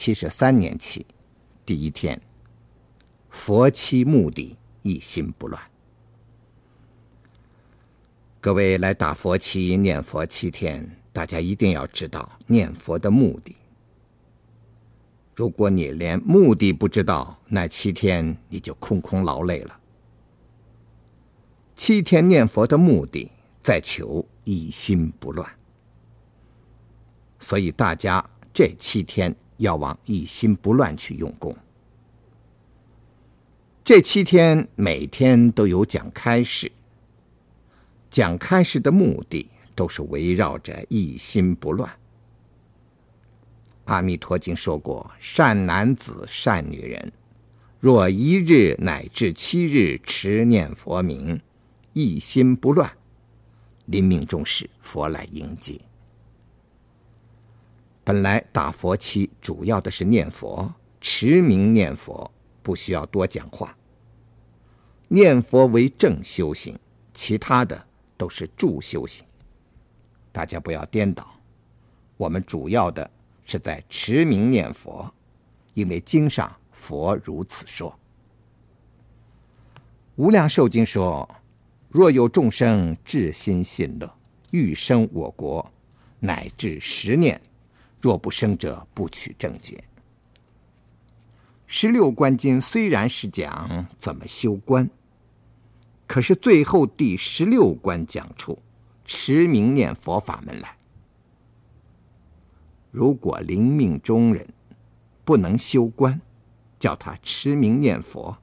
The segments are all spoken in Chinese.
七十三年起，第一天，佛七目的一心不乱。各位来打佛七、念佛七天，大家一定要知道念佛的目的。如果你连目的不知道，那七天你就空空劳累了。七天念佛的目的，在求一心不乱。所以大家这七天要往一心不乱去用功。这七天每天都有讲开示，讲开示的目的都是围绕着一心不乱。阿弥陀经说过：“善男子、善女人，若一日乃至七日持念佛名，一心不乱，临命终时，佛来迎接。”本来打佛七主要的是念佛，持名念佛，不需要多讲话。念佛为正修行，其他的都是助修行。大家不要颠倒，我们主要的。是在持名念佛，因为经上佛如此说。无量寿经说：“若有众生至心信乐，欲生我国，乃至十念，若不生者，不取正觉。”十六观经虽然是讲怎么修观，可是最后第十六观讲出持名念佛法门来。如果临命终人不能修观，叫他持名念佛，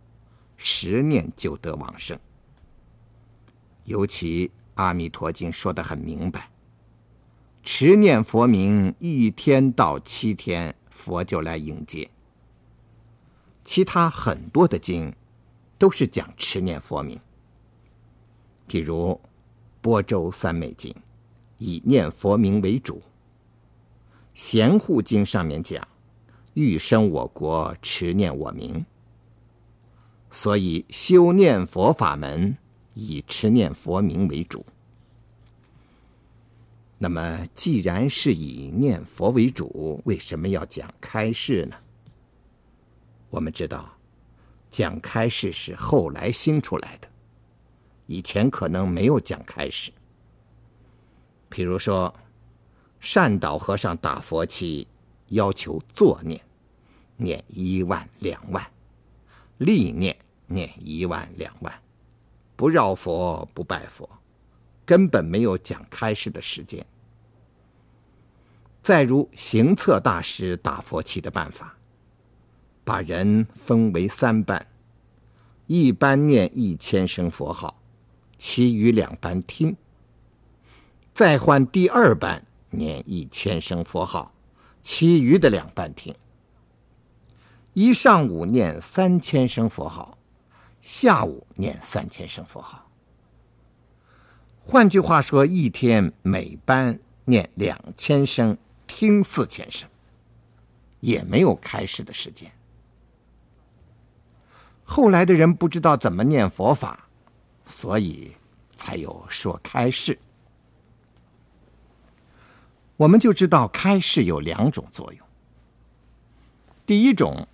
十念就得往生。尤其《阿弥陀经》说得很明白，持念佛名一天到七天，佛就来迎接。其他很多的经都是讲持念佛名，譬如《般舟三昧经》，以念佛名为主。贤护经上面讲，欲生我国，持念我名。所以修念佛法门以持念佛名为主。那么既然是以念佛为主，为什么要讲开示呢？我们知道，讲开示是后来兴出来的，以前可能没有讲开示。比如说。善导和尚打佛七，要求坐念，念一万两万；立念，念一万两万，不绕佛不拜佛，根本没有讲开示的时间。再如行策大师打佛七的办法，把人分为三班，一班念一千声佛号，其余两班听；再换第二班。念一千声佛号，其余的两班听。一上午念三千声佛号，下午念三千声佛号。换句话说，一天每班念两千声，听四千声，也没有开示的时间。后来的人不知道怎么念佛法，所以才有说开示。我们就知道开示有两种作用。第一种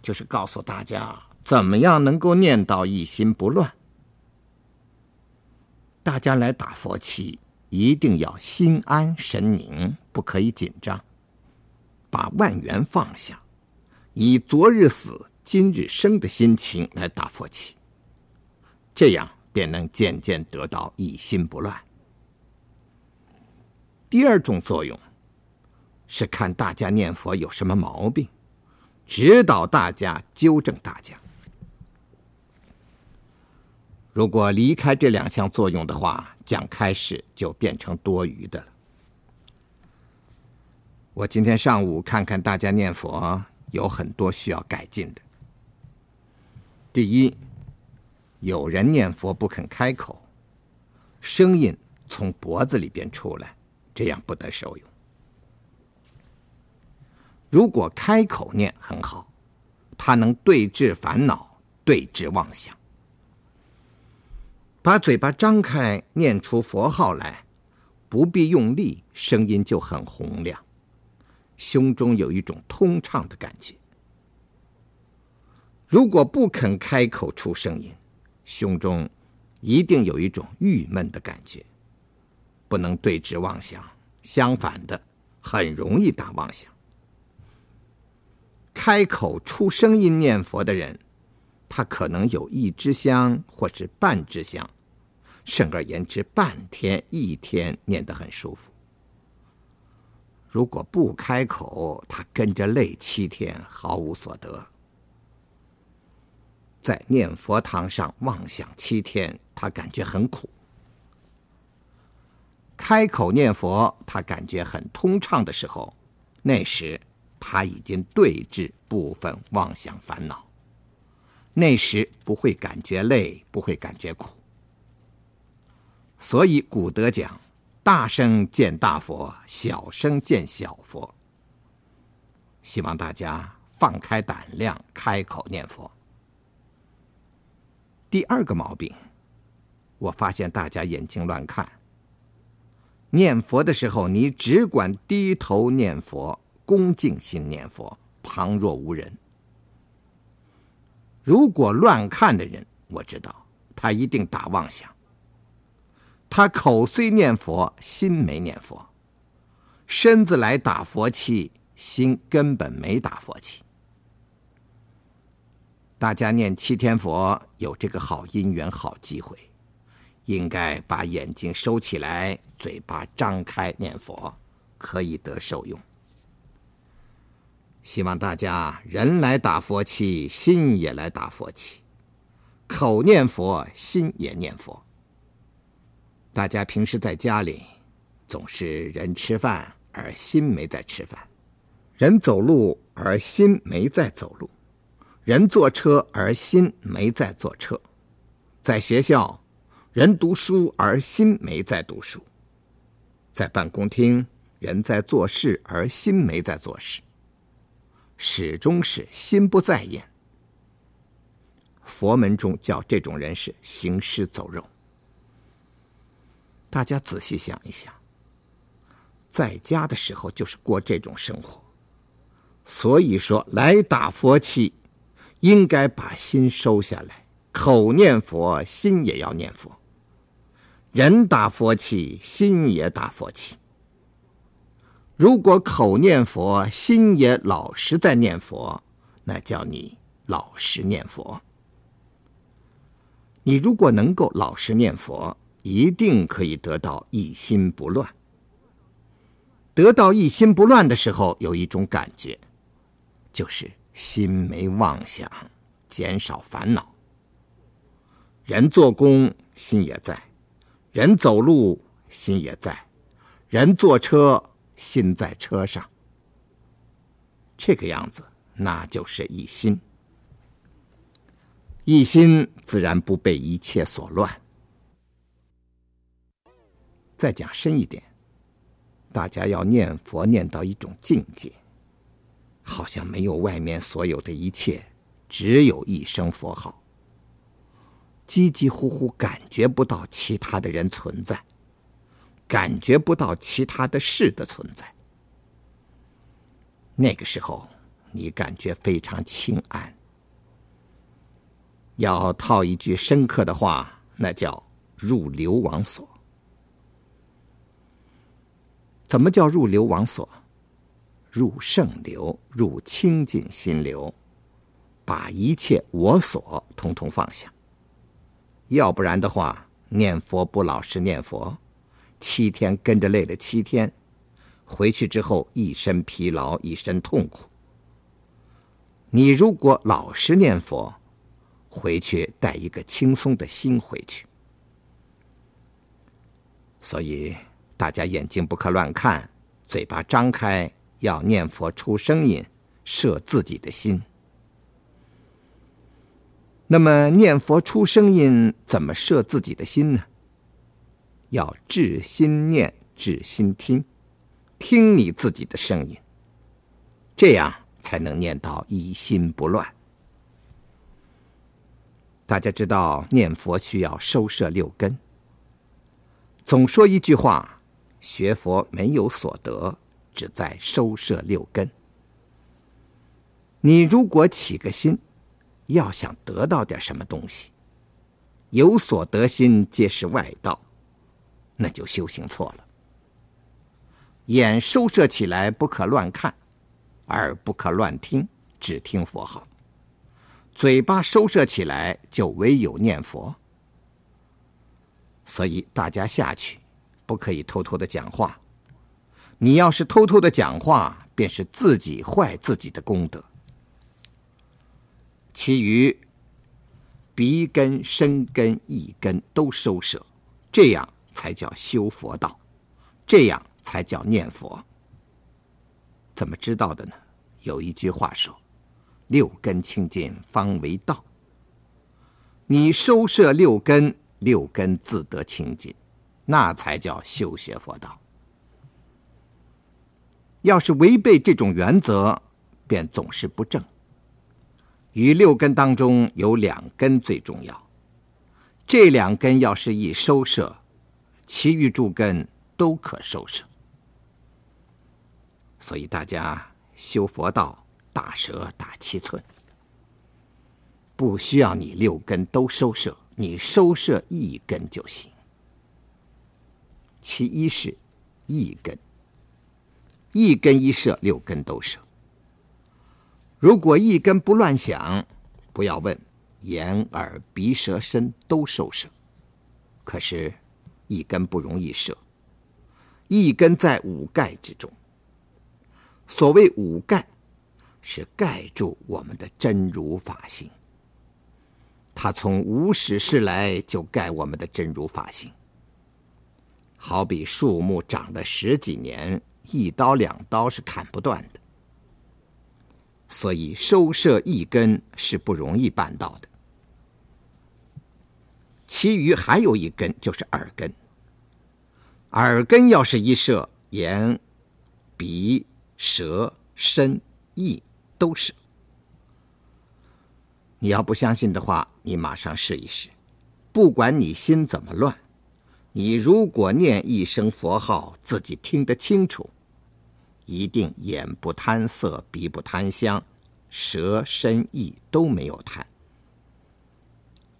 就是告诉大家怎么样能够念到一心不乱。大家来打佛七，一定要心安神宁，不可以紧张，把万缘放下，以昨日死今日生的心情来打佛七，这样便能渐渐得到一心不乱。第二种作用是看大家念佛有什么毛病，指导大家，纠正大家。如果离开这两项作用的话，讲开示就变成多余的了。我今天上午看看大家念佛，有很多需要改进的。第一，有人念佛不肯开口，声音从脖子里边出来。这样不得受用。如果开口念很好，它能对治烦恼，对治妄想。把嘴巴张开，念出佛号来，不必用力，声音就很洪亮。胸中有一种通畅的感觉。如果不肯开口出声音，胸中一定有一种郁闷的感觉，不能对治妄想。相反的，很容易打妄想。开口出声音念佛的人，他可能有一支香或是半支香，甚而言之，半天一天念得很舒服。如果不开口，他跟着累七天，毫无所得。在念佛堂上妄想七天，他感觉很苦；开口念佛，他感觉很通畅的时候，那时他已经对治部分妄想烦恼，那时不会感觉累，不会感觉苦。所以古德讲：“大声见大佛，小声见小佛。”希望大家放开胆量，开口念佛。第二个毛病，我发现大家眼睛乱看。念佛的时候，你只管低头念佛，恭敬心念佛，旁若无人。如果乱看的人，我知道他一定打妄想。他口虽念佛，心没念佛，身子来打佛七，心根本没打佛七。大家念七天佛有这个好因缘、好机会，应该把眼睛收起来，嘴巴张开念佛，可以得受用。希望大家人来打佛七，心也来打佛七，口念佛，心也念佛。大家平时在家里，总是人吃饭而心没在吃饭，人走路而心没在走路。人坐车而心没在坐车，在学校，人读书而心没在读书，在办公厅，人在做事而心没在做事，始终是心不在焉。佛门中叫这种人是行尸走肉。大家仔细想一想，在家的时候就是过这种生活，所以说来打佛七。应该把心收下来，口念佛，心也要念佛。人打佛七，心也打佛七。如果口念佛，心也老实在念佛，那叫你老实念佛。你如果能够老实念佛，一定可以得到一心不乱。得到一心不乱的时候，有一种感觉，就是。心没妄想，减少烦恼。人做工，心也在；人走路，心也在；人坐车，心在车上。这个样子，那就是一心。一心自然不被一切所乱。再讲深一点，大家要念佛念到一种境界。好像没有外面所有的一切，只有一声佛号。几几乎乎感觉不到其他的人存在，感觉不到其他的事的存在。那个时候，你感觉非常清安。要套一句深刻的话，那叫入流王所。怎么叫入流王所？入圣流，入清净心流，把一切我所统统放下。要不然的话，念佛不老实念佛，七天跟着累了七天，回去之后一身疲劳，一身痛苦。你如果老实念佛，回去带一个轻松的心回去。所以大家眼睛不可乱看，嘴巴张开。要念佛出声音，摄自己的心。那么念佛出声音，怎么摄自己的心呢？要至心念，至心听，听你自己的声音，这样才能念到一心不乱。大家知道念佛需要收摄六根。总说一句话：学佛没有所得。只在收摄六根。你如果起个心，要想得到点什么东西，有所得心皆是外道，那就修行错了。眼收摄起来不可乱看，耳不可乱听，只听佛号。嘴巴收摄起来就唯有念佛。所以大家下去，不可以偷偷的讲话。你要是偷偷的讲话，便是自己坏自己的功德。其余鼻根、身根、意根都收舍，这样才叫修佛道，这样才叫念佛。怎么知道的呢？有一句话说：“六根清净方为道。”你收摄六根。六根自得清净，那才叫修学佛道。要是违背这种原则，便总是不正。于六根当中有两根最重要，这两根要是一收摄，其余诸根都可收摄。所以大家修佛道，大舍打七寸，不需要你六根都收摄。你收摄一根就行。其一是一根，一根一射，六根都射。如果一根不乱想，不要问，眼耳鼻舌身都收摄。可是，一根不容易射，一根在五盖之中。所谓五盖，是盖住我们的真如法性。他从无始世来就盖我们的真如法性，好比树木长了十几年，一刀两刀是砍不断的。所以收摄一根是不容易办到的。其余还有一根，就是耳根。耳根要是一摄，眼、鼻、舌、身、意都摄。你要不相信的话，你马上试一试。不管你心怎么乱，你如果念一声佛号，自己听得清楚，一定眼不贪色，鼻不贪香，舌身意都没有贪。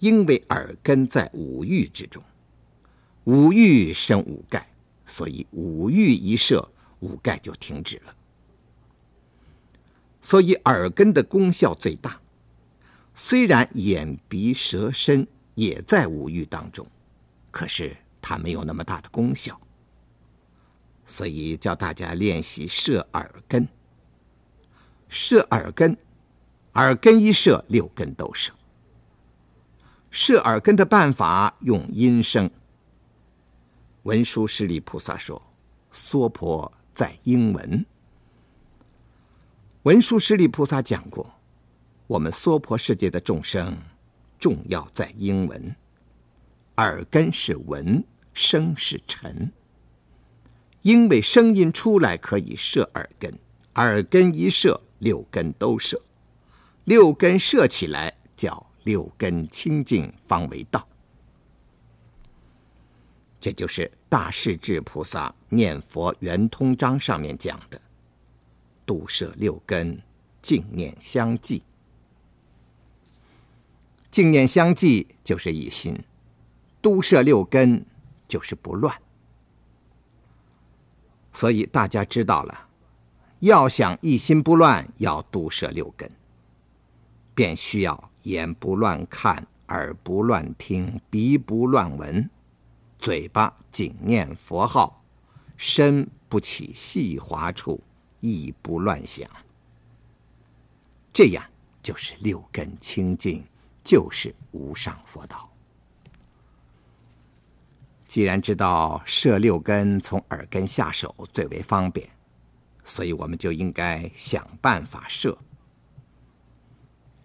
因为耳根在五欲之中，五欲生五盖，所以五欲一摄，五盖就停止了。所以耳根的功效最大。虽然眼、鼻、舌、身也在五欲当中，可是它没有那么大的功效。所以叫大家练习摄耳根。摄耳根，耳根一摄，六根都摄。摄耳根的办法用音声。文殊师利菩萨说：“娑婆在英文。”文殊师利菩萨讲过。我们娑婆世界的众生，重要在英文，耳根是闻，声是尘。因为声音出来可以摄耳根，耳根一摄，六根都摄，六根摄起来叫六根清净方为道。这就是大势至菩萨念佛圆通章上面讲的：度摄六根，净念相继。净念相继就是一心，度摄六根就是不乱。所以大家知道了，要想一心不乱，要度摄六根，便需要眼不乱看，耳不乱听，鼻不乱闻，嘴巴仅念佛号，身不起细滑处，意不乱想。这样就是六根清净。就是无上佛道。既然知道摄六根从耳根下手最为方便，所以我们就应该想办法摄。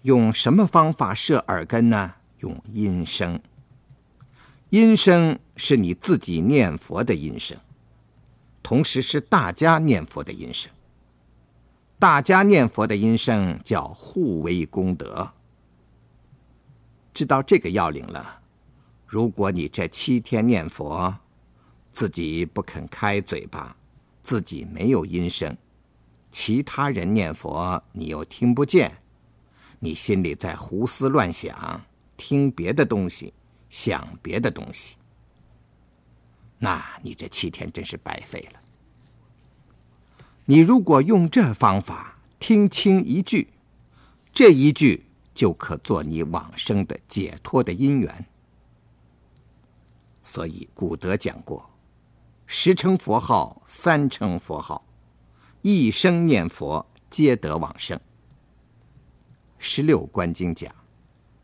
用什么方法摄耳根呢？用音声。音声是你自己念佛的音声，同时是大家念佛的音声。大家念佛的音声叫互为功德。知道这个要领了，如果你这七天念佛，自己不肯开嘴巴，自己没有音声，其他人念佛你又听不见，你心里在胡思乱想，听别的东西，想别的东西，那你这七天真是白费了。你如果用这方法听清一句，这一句就可做你往生的解脱的因缘。所以古德讲过：十称佛号，三称佛号，一生念佛，皆得往生。十六观经讲：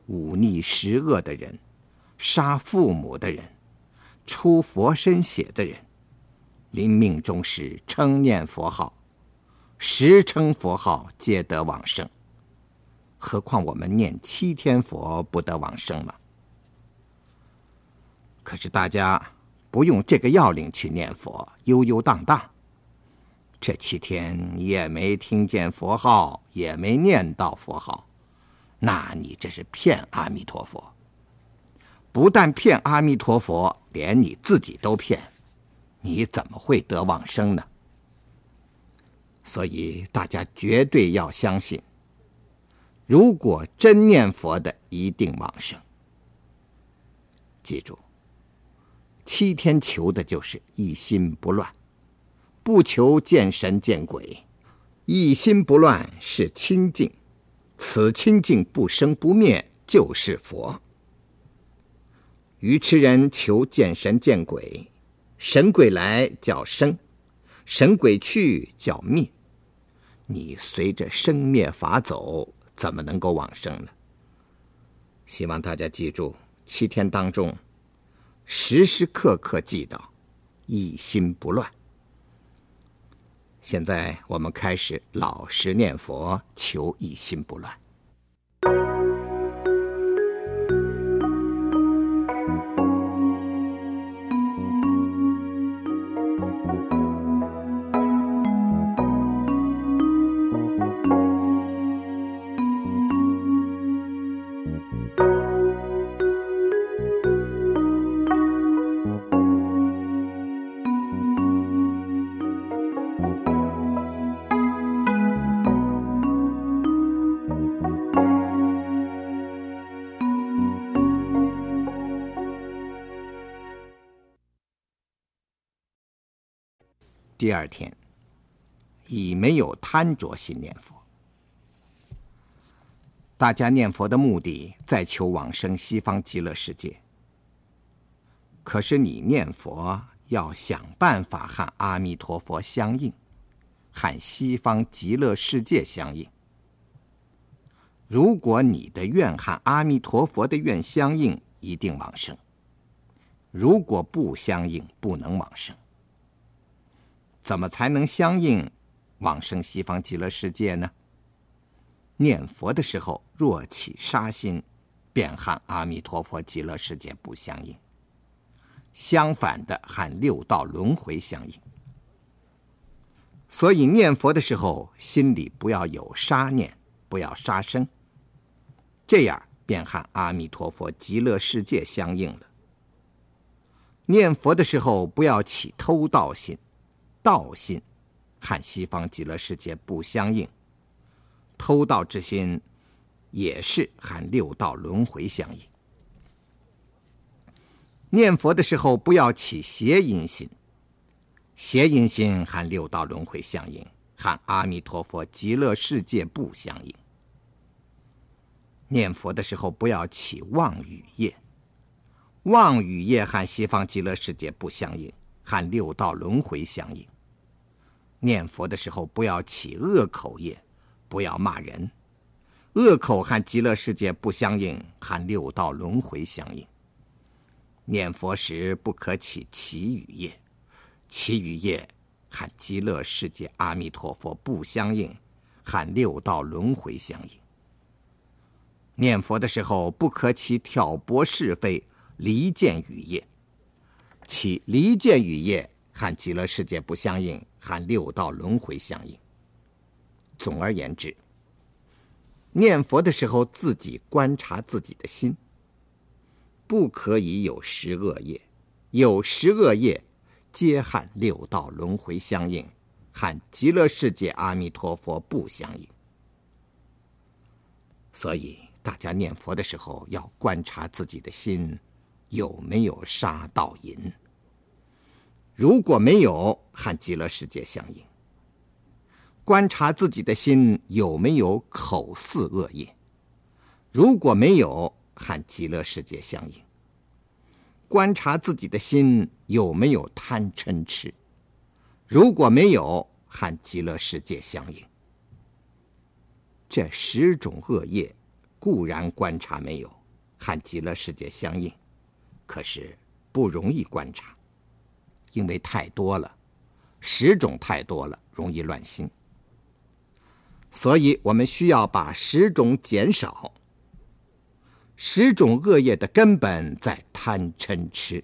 忤逆十恶的人，杀父母的人，出佛身血的人，临命终时称念佛号，十称佛号，皆得往生。何况我们念七天佛不得往生吗？可是大家不用这个要领去念佛，悠悠荡荡。这七天你也没听见佛号，也没念到佛号，那你这是骗阿弥陀佛。不但骗阿弥陀佛，连你自己都骗，你怎么会得往生呢？所以大家绝对要相信，如果真念佛的，一定往生。记住。七天求的就是一心不乱，不求见神见鬼，一心不乱是清净，此清净不生不灭就是佛。愚痴人求见神见鬼，神鬼来叫生，神鬼去叫灭，你随着生灭法走，怎么能够往生呢？希望大家记住，七天当中。时时刻刻记到，一心不乱。现在我们开始老实念佛，求一心不乱。第二天，已没有贪着心念佛。大家念佛的目的在求往生西方极乐世界。可是你念佛要想办法和阿弥陀佛相应，和西方极乐世界相应。如果你的愿和阿弥陀佛的愿相应，一定往生；如果不相应，不能往生。怎么才能相应往生西方极乐世界呢？念佛的时候若起杀心，便和阿弥陀佛极乐世界不相应；相反的，和六道轮回相应。所以念佛的时候，心里不要有杀念，不要杀生，这样便和阿弥陀佛极乐世界相应了。念佛的时候，不要起偷盗心。道心和西方极乐世界不相应，偷盗之心也是和六道轮回相应。念佛的时候不要起邪淫心，邪淫心和六道轮回相应，和阿弥陀佛极乐世界不相应。念佛的时候不要起妄语业，妄语业和西方极乐世界不相应，和六道轮回相应。念佛的时候，不要起恶口业，不要骂人。恶口和极乐世界不相应，和六道轮回相应。念佛时不可起綺语业，綺语业和极乐世界阿弥陀佛不相应，和六道轮回相应。念佛的时候不可起挑拨是非、离间语业，起离间语业和极乐世界不相应。和六道轮回相应。总而言之，念佛的时候自己观察自己的心，不可以有十恶业，有十恶业，皆和六道轮回相应，和极乐世界阿弥陀佛不相应。所以大家念佛的时候要观察自己的心有没有杀盗淫。如果没有，和极乐世界相应。观察自己的心有没有口似恶业。如果没有，和极乐世界相应。观察自己的心有没有贪嗔痴，如果没有，和极乐世界相应。这十种恶业固然观察没有，和极乐世界相应，可是不容易观察，因为太多了，十种太多了，容易乱心。所以我们需要把十种减少。十种恶业的根本在贪嗔痴。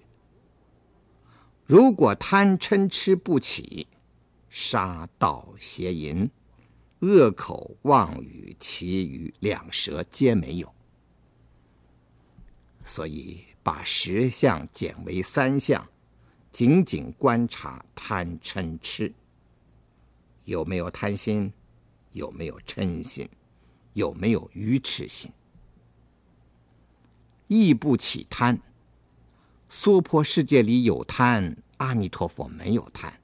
如果贪嗔痴不起，杀盗邪淫、恶口妄语、其余两舌皆没有。所以把十项减为三项，仅仅观察贪嗔痴，有没有贪心？有没有嗔心？有没有愚痴心？亦不起贪。娑婆世界里有贪，阿弥陀佛没有贪。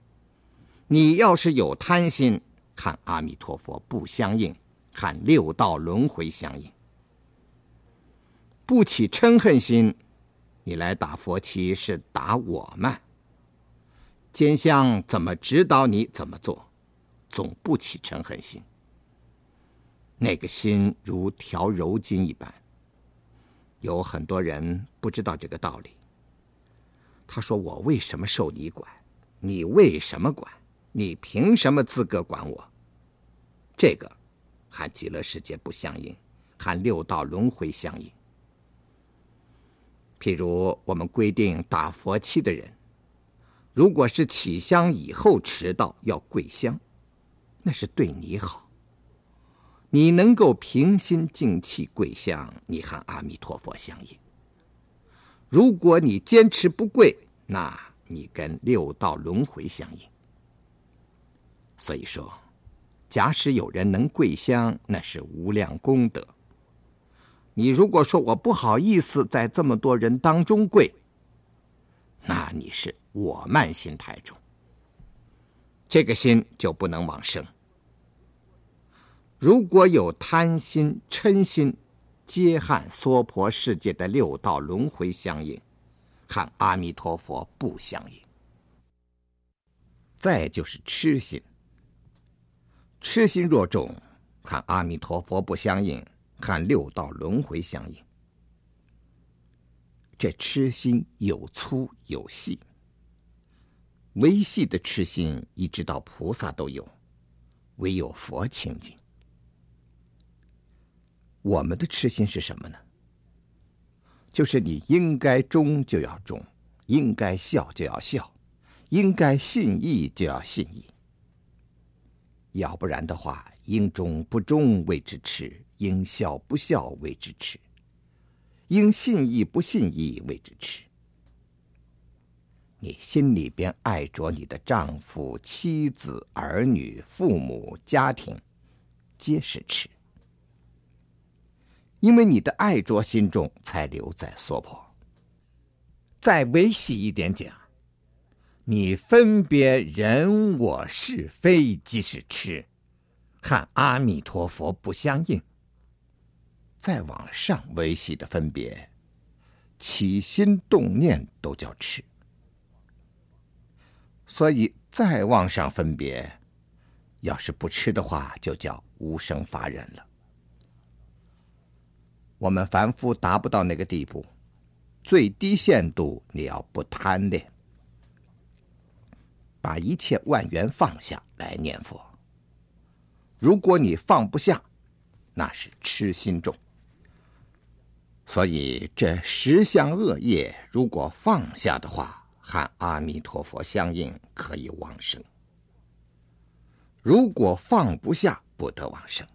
你要是有贪心，看阿弥陀佛不相应，看六道轮回相应。不起嗔恨心，你来打佛七是打我慢。监相怎么指导你怎么做，总不起嗔恨心。那个心如调柔筋一般。有很多人不知道这个道理。他说：“我为什么受你管？你为什么管？你凭什么资格管我？”这个和极乐世界不相应，和六道轮回相应。譬如我们规定打佛七的人，如果是起香以后迟到要跪香，那是对你好。你能够平心静气跪香，你和阿弥陀佛相应。如果你坚持不跪，那你跟六道轮回相应。所以说，假使有人能跪香，那是无量功德。你如果说我不好意思在这么多人当中跪，那你是我慢心太重，这个心就不能往生。如果有贪心、嗔心，皆和娑婆世界的六道轮回相应，和阿弥陀佛不相应。再就是痴心，痴心若重，和阿弥陀佛不相应，和六道轮回相应。这痴心有粗有细，微细的痴心，一直到菩萨都有，唯有佛清净。我们的痴心是什么呢？就是你应该忠就要忠，应该孝就要孝，应该信义就要信义。要不然的话，应忠不忠谓之痴，应孝不孝谓之痴，应信义不信义谓之痴。你心里边爱着你的丈夫、妻子、儿女、父母、家庭，皆是痴。因为你的爱着心中，才留在娑婆。再微细一点讲，你分别人我是非，即是痴，和阿弥陀佛不相应。再往上微细的分别，起心动念都叫痴。所以再往上分别，要是不吃的话，就叫无生法忍了。我们凡夫达不到那个地步，最低限度你要不贪恋，把一切万缘放下来念佛。如果你放不下，那是痴心重。所以这十项恶业，如果放下的话，和阿弥陀佛相应，可以往生；如果放不下，不得往生。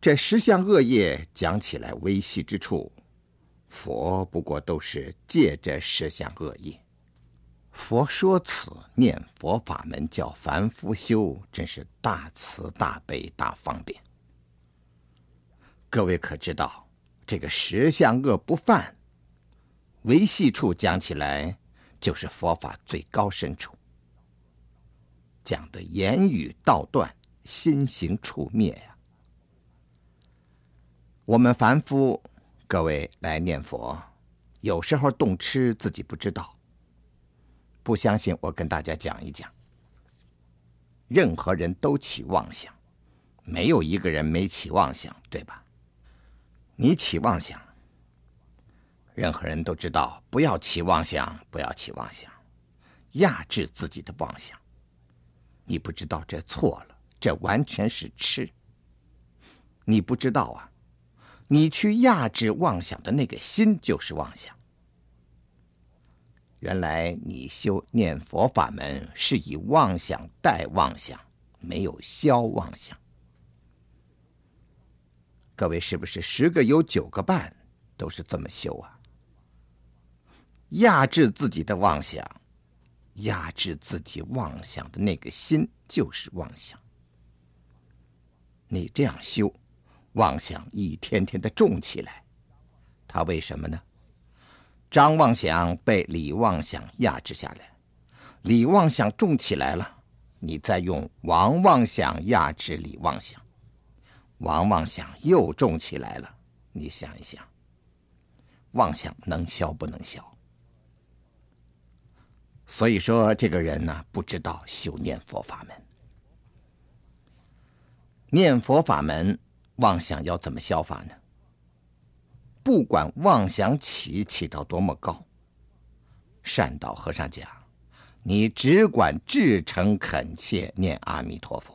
这十项恶业讲起来微细之处，佛不过都是借这十项恶业，佛说此念佛法门叫凡夫修，真是大慈大悲大方便。各位可知道，这个十相恶不犯，维系处讲起来，就是佛法最高深处。讲的言语道断，心行处灭呀。我们凡夫，各位来念佛，有时候动痴自己不知道。不相信，我跟大家讲一讲。任何人都起妄想，没有一个人没起妄想，对吧？你起妄想，任何人都知道，不要起妄想，不要起妄想，压制自己的妄想。你不知道这错了，这完全是痴。你不知道啊，你去压制妄想的那个心就是妄想。原来你修念佛法门是以妄想代妄想，没有消妄想。各位是不是十个有九个半都是这么修啊？压制自己的妄想，压制自己妄想的那个心就是妄想。你这样修，妄想一天天的重起来，他为什么呢？张妄想被李妄想压制下来，李妄想重起来了，你再用王妄想压制李妄想。王妄想又重起来了，你想一想，妄想能消不能消？所以说，这个人呢，不知道修念佛法门。念佛法门，妄想要怎么消法呢？不管妄想起起到多么高，善导和尚讲，你只管至诚恳切念阿弥陀佛。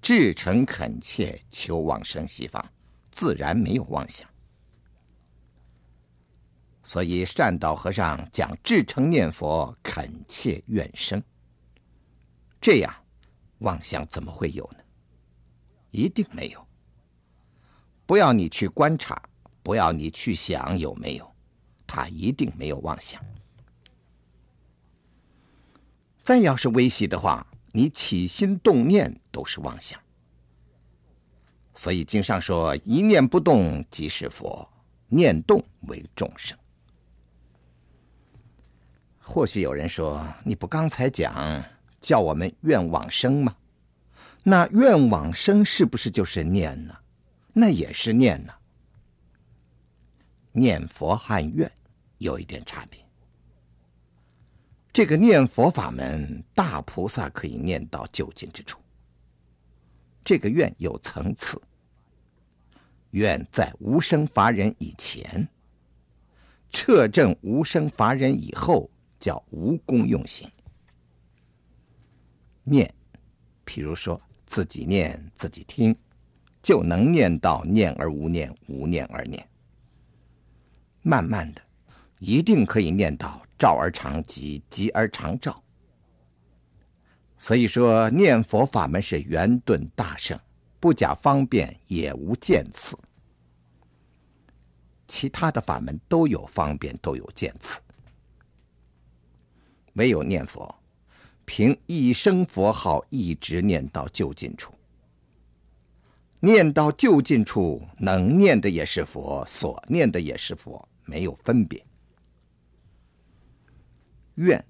至诚恳切求往生西方，自然没有妄想。所以善导和尚讲至诚念佛，恳切愿生。这样，妄想怎么会有呢？一定没有。不要你去观察，不要你去想有没有，他一定没有妄想。再要是微细的话。你起心动念都是妄想，所以经上说：“一念不动即是佛，念动为众生。”或许有人说：“你不刚才讲叫我们愿往生吗？那愿往生是不是就是念呢？那也是念呢。念佛和愿有一点差别。”这个念佛法门，大菩萨可以念到就近之处。这个愿有层次，愿在无生法忍以前，彻证无生法忍以后，叫无功用行。念，譬如说自己念自己听，就能念到念而无念，无念而念。慢慢的，一定可以念到。照而常即，即而常照。所以说，念佛法门是圆顿大圣，不假方便，也无见次。其他的法门都有方便，都有见次，唯有念佛，凭一声佛号，一直念到就近处。念到就近处，能念的也是佛，所念的也是佛，没有分别。愿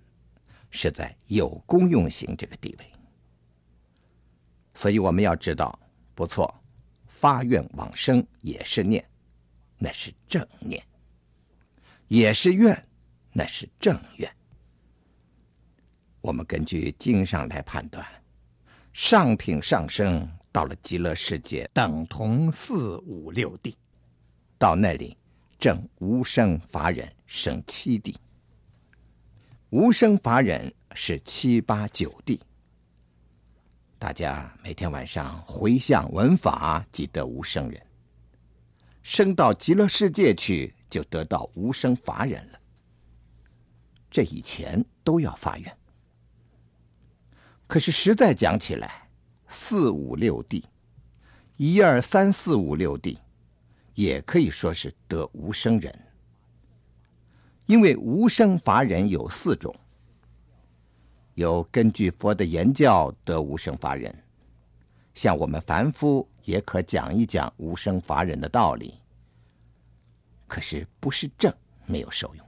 是在有功用行这个地位，所以我们要知道，不错，发愿往生也是念，那是正念；也是愿，那是正愿。我们根据经上来判断，上品上升到了极乐世界，等同四五六地，到那里证无生法忍，生七地。无生法忍是七八九地，大家每天晚上回向闻法，即得无生忍。升到极乐世界去，就得到无生法忍了。这以前都要发愿，可是实在讲起来，四五六地，一二三四五六地，也可以说是得无生忍。因为无生法忍有四种，有根据佛的言教得无生法忍，像我们凡夫也可讲一讲无生法忍的道理。可是不是正没有受用。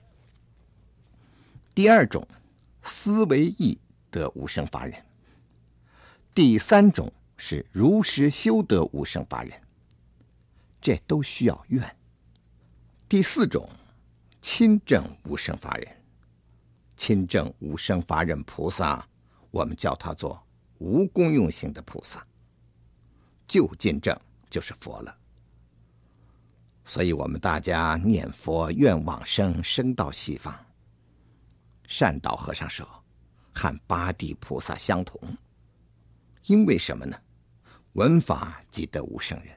第二种，思维意得无生法忍。第三种是如实修得无生法忍，这都需要愿。第四种，亲证无生法忍。亲证无生法忍菩萨，我们叫他做无功用性的菩萨。就近证就是佛了。所以，我们大家念佛愿往生，生到西方。善导和尚说，和八地菩萨相同。因为什么呢？闻法即得无生忍。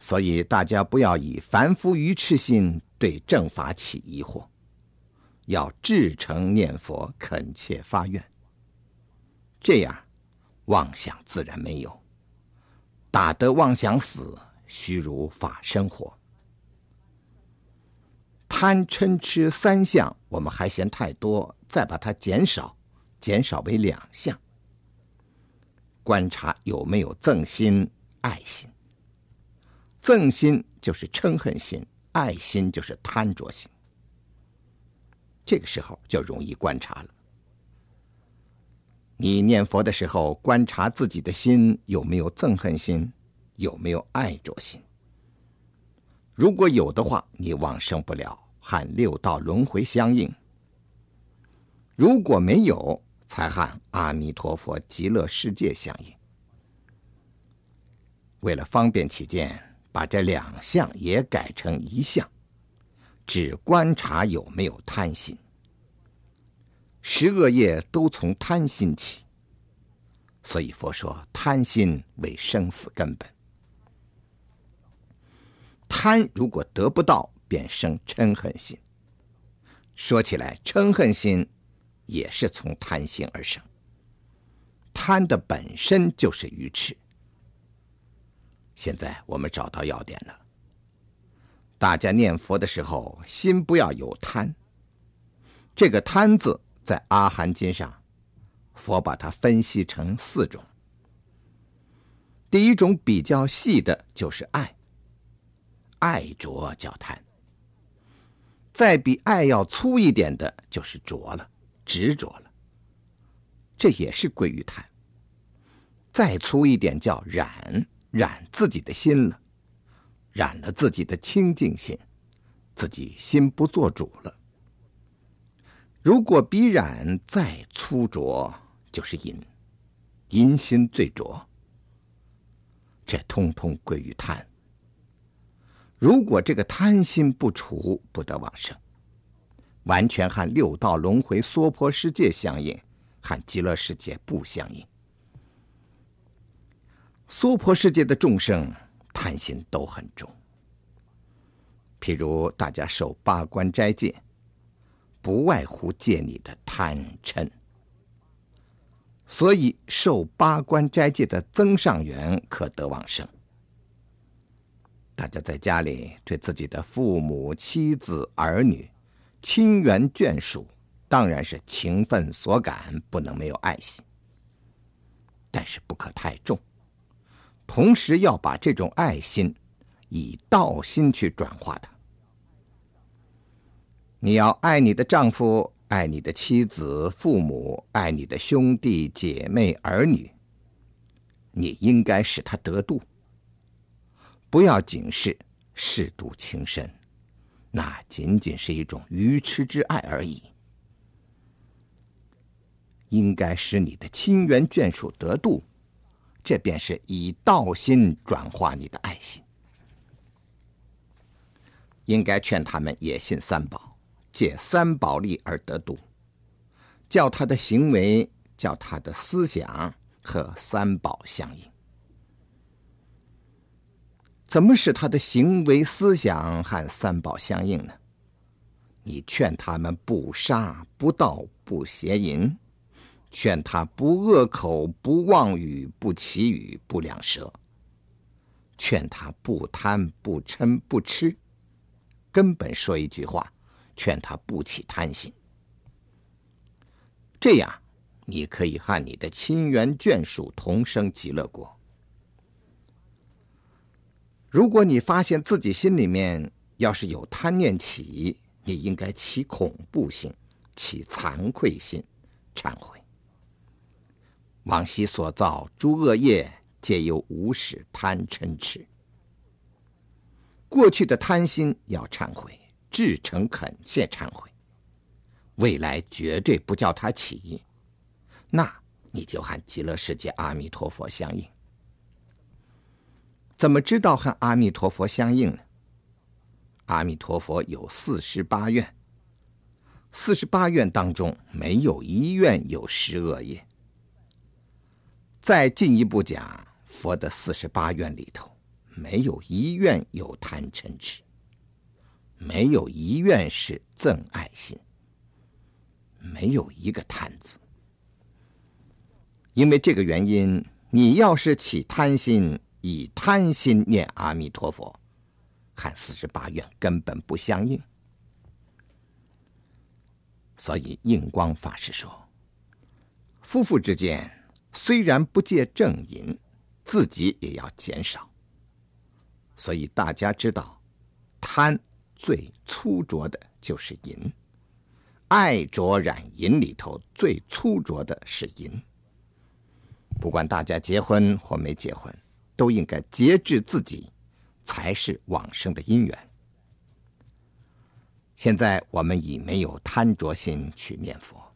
所以，大家不要以凡夫愚痴心对正法起疑惑。要至诚念佛，恳切发愿，这样妄想自然没有。打得妄想死，须如法身活。贪嗔痴三项，我们还嫌太多，再把它减少，减少为两项。观察有没有憎心、爱心。憎心就是嗔恨心，爱心就是贪着心。这个时候就容易观察了。你念佛的时候，观察自己的心有没有憎恨心，有没有爱着心。如果有的话，你往生不了，和六道轮回相应；如果没有，才和阿弥陀佛极乐世界相应。为了方便起见，把这两项也改成一项。只观察有没有贪心，十恶业都从贪心起，所以佛说贪心为生死根本。贪如果得不到，便生嗔恨心。说起来，嗔恨心也是从贪心而生。贪的本身就是愚痴。现在我们找到要点了。大家念佛的时候，心不要有贪。这个“贪”字在《阿含经》上，佛把它分析成四种。第一种比较细的，就是爱，爱着叫贪；再比爱要粗一点的，就是着了，执着了，这也是归于贪。再粗一点叫染，染自己的心了。染了自己的清净心，自己心不做主了。如果比染再粗浊，就是淫，淫心最浊。这通通归于贪。如果这个贪心不除，不得往生，完全和六道轮回娑婆世界相应，和极乐世界不相应。娑婆世界的众生。贪心都很重，譬如大家受八关斋戒，不外乎戒你的贪嗔，所以受八关斋戒的增上缘可得往生。大家在家里对自己的父母、妻子、儿女、亲缘眷属，当然是情分所感，不能没有爱心，但是不可太重。同时要把这种爱心以道心去转化它。你要爱你的丈夫，爱你的妻子、父母，爱你的兄弟姐妹、儿女。你应该使他得度，不要仅是舐犊情深，那仅仅是一种愚痴之爱而已。应该使你的亲缘眷属得度。这便是以道心转化你的爱心，应该劝他们也信三宝，借三宝力而得度，叫他的行为、叫他的思想和三宝相应。怎么使他的行为、思想和三宝相应呢？你劝他们不杀、不盗、不邪淫。劝他不恶口、不妄语、不綺语、不两舌；劝他不贪、不嗔、不痴。根本说一句话，劝他不起贪心。这样，你可以和你的亲缘眷属同生极乐国。如果你发现自己心里面要是有贪念起，你应该起恐怖心，起惭愧心，忏悔。往昔所造诸恶业，皆由无始贪嗔痴。过去的贪心要忏悔，至诚恳切忏悔。未来绝对不叫他起，那你就和极乐世界阿弥陀佛相应。怎么知道和阿弥陀佛相应呢？阿弥陀佛有四十八愿，四十八愿当中没有一愿有十恶业。再进一步讲，佛的四十八愿里头，没有一愿有贪嗔痴，没有一愿是憎爱心。没有一个贪字，因为这个原因，你要是起贪心，以贪心念阿弥陀佛，和四十八愿根本不相应。所以印光法师说，夫妇之间虽然不借正淫，自己也要减少。所以大家知道，贪最粗拙的就是淫。爱着染淫里头最粗拙的是淫。不管大家结婚或没结婚，都应该节制自己，才是往生的因缘。现在我们已没有贪着心去念佛。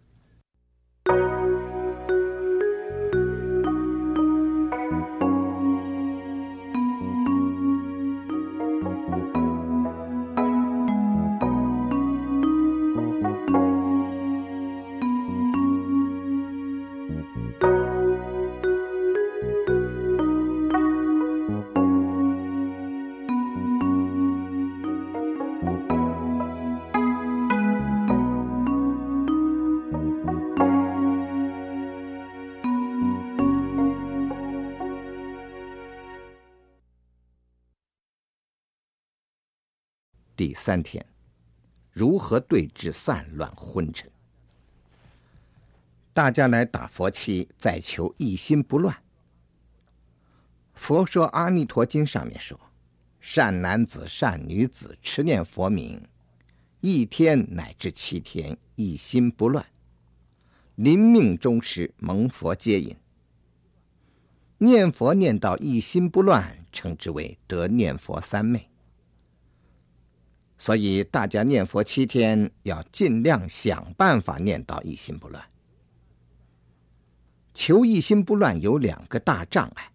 三天，如何对治散乱昏沉？大家来打佛七，再求一心不乱。佛说《阿弥陀经》上面说：“善男子、善女子持念佛名，一天乃至七天，一心不乱。临命终时，蒙佛接引。念佛念到一心不乱，称之为得念佛三昧。”所以大家念佛七天，要尽量想办法念到一心不乱。求一心不乱有两个大障碍，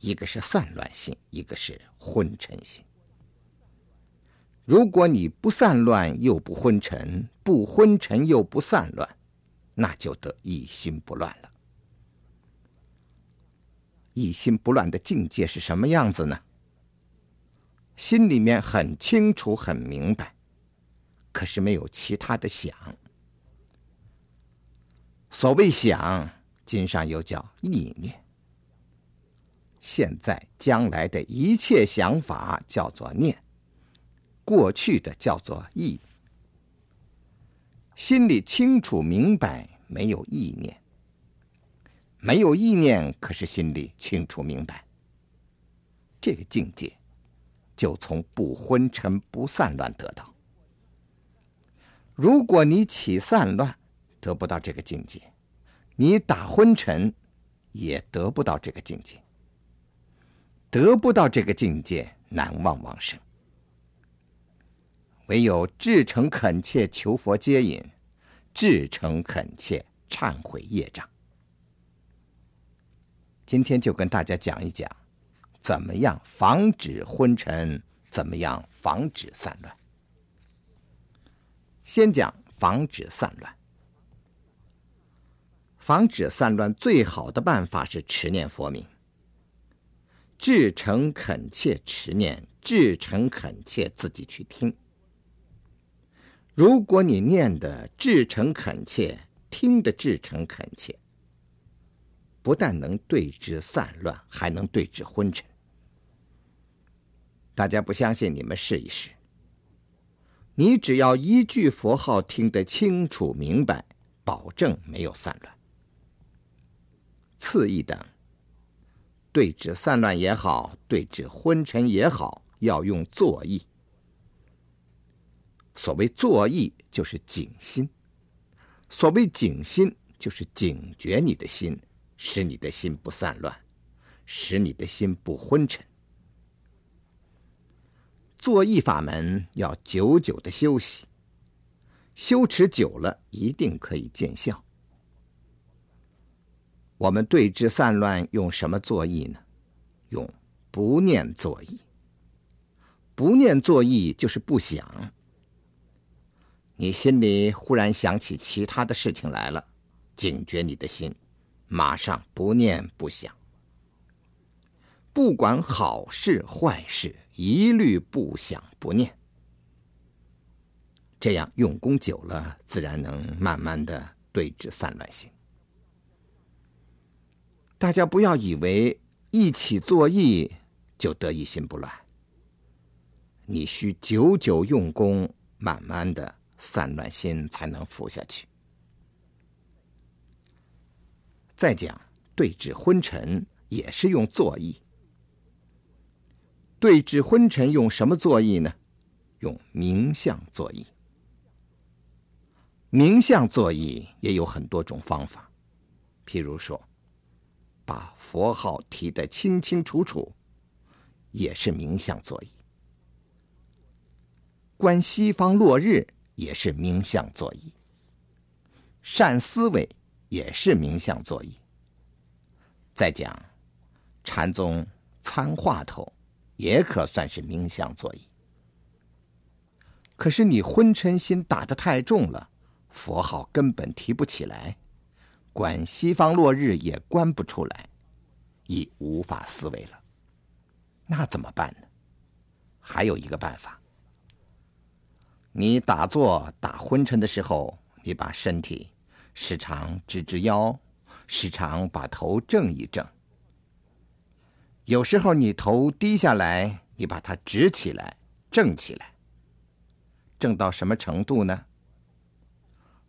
一个是散乱心，一个是昏沉心。如果你不散乱又不昏沉，不昏沉又不散乱，那就得一心不乱了。一心不乱的境界是什么样子呢？心里面很清楚、很明白，可是没有其他的想。所谓想，经上又叫意念。现在、将来的一切想法叫做念，过去的叫做意。心里清楚明白，没有意念，没有意念，可是心里清楚明白，这个境界。就从不昏沉不散乱得到。如果你起散乱，得不到这个境界；你打昏沉，也得不到这个境界。得不到这个境界，难忘往生。唯有至诚恳切求佛接引，至诚恳切忏悔业障。今天就跟大家讲一讲。怎么样防止昏沉？怎么样防止散乱？先讲防止散乱。防止散乱最好的办法是持念佛名，至诚恳切持念，至诚恳切自己去听。如果你念的至诚恳切，听的至诚恳切，不但能对治散乱，还能对治昏沉。大家不相信，你们试一试。你只要一句佛号听得清楚明白，保证没有散乱。次一等，对治散乱也好，对治昏沉也好，要用作意。所谓作意，就是警心；所谓警心，就是警觉你的心，使你的心不散乱，使你的心不昏沉。作意法门要久久的修习，修持久了，一定可以见效。我们对治散乱用什么作意呢？用不念作意。不念作意就是不想。你心里忽然想起其他的事情来了，警觉你的心，马上不念不想。不管好事坏事，一律不想不念。这样用功久了，自然能慢慢的对治散乱心。大家不要以为一起作意就得一心不乱。你需久久用功，慢慢的散乱心才能伏下去。再讲对治昏沉，也是用作意。对治昏沉用什么作意呢？用明相作意。明相作意也有很多种方法，譬如说，把佛号提得清清楚楚，也是明相作意；观西方落日也是明相作意；善思维也是明相作意。再讲禅宗参话头。也可算是名相作意。可是你昏沉心打得太重了，佛号根本提不起来，观西方落日也观不出来，已无法思维了。那怎么办呢？还有一个办法。你打坐打昏沉的时候，你把身体时常直直腰，时常把头正一正。有时候你头低下来，你把它直起来，正起来。正到什么程度呢？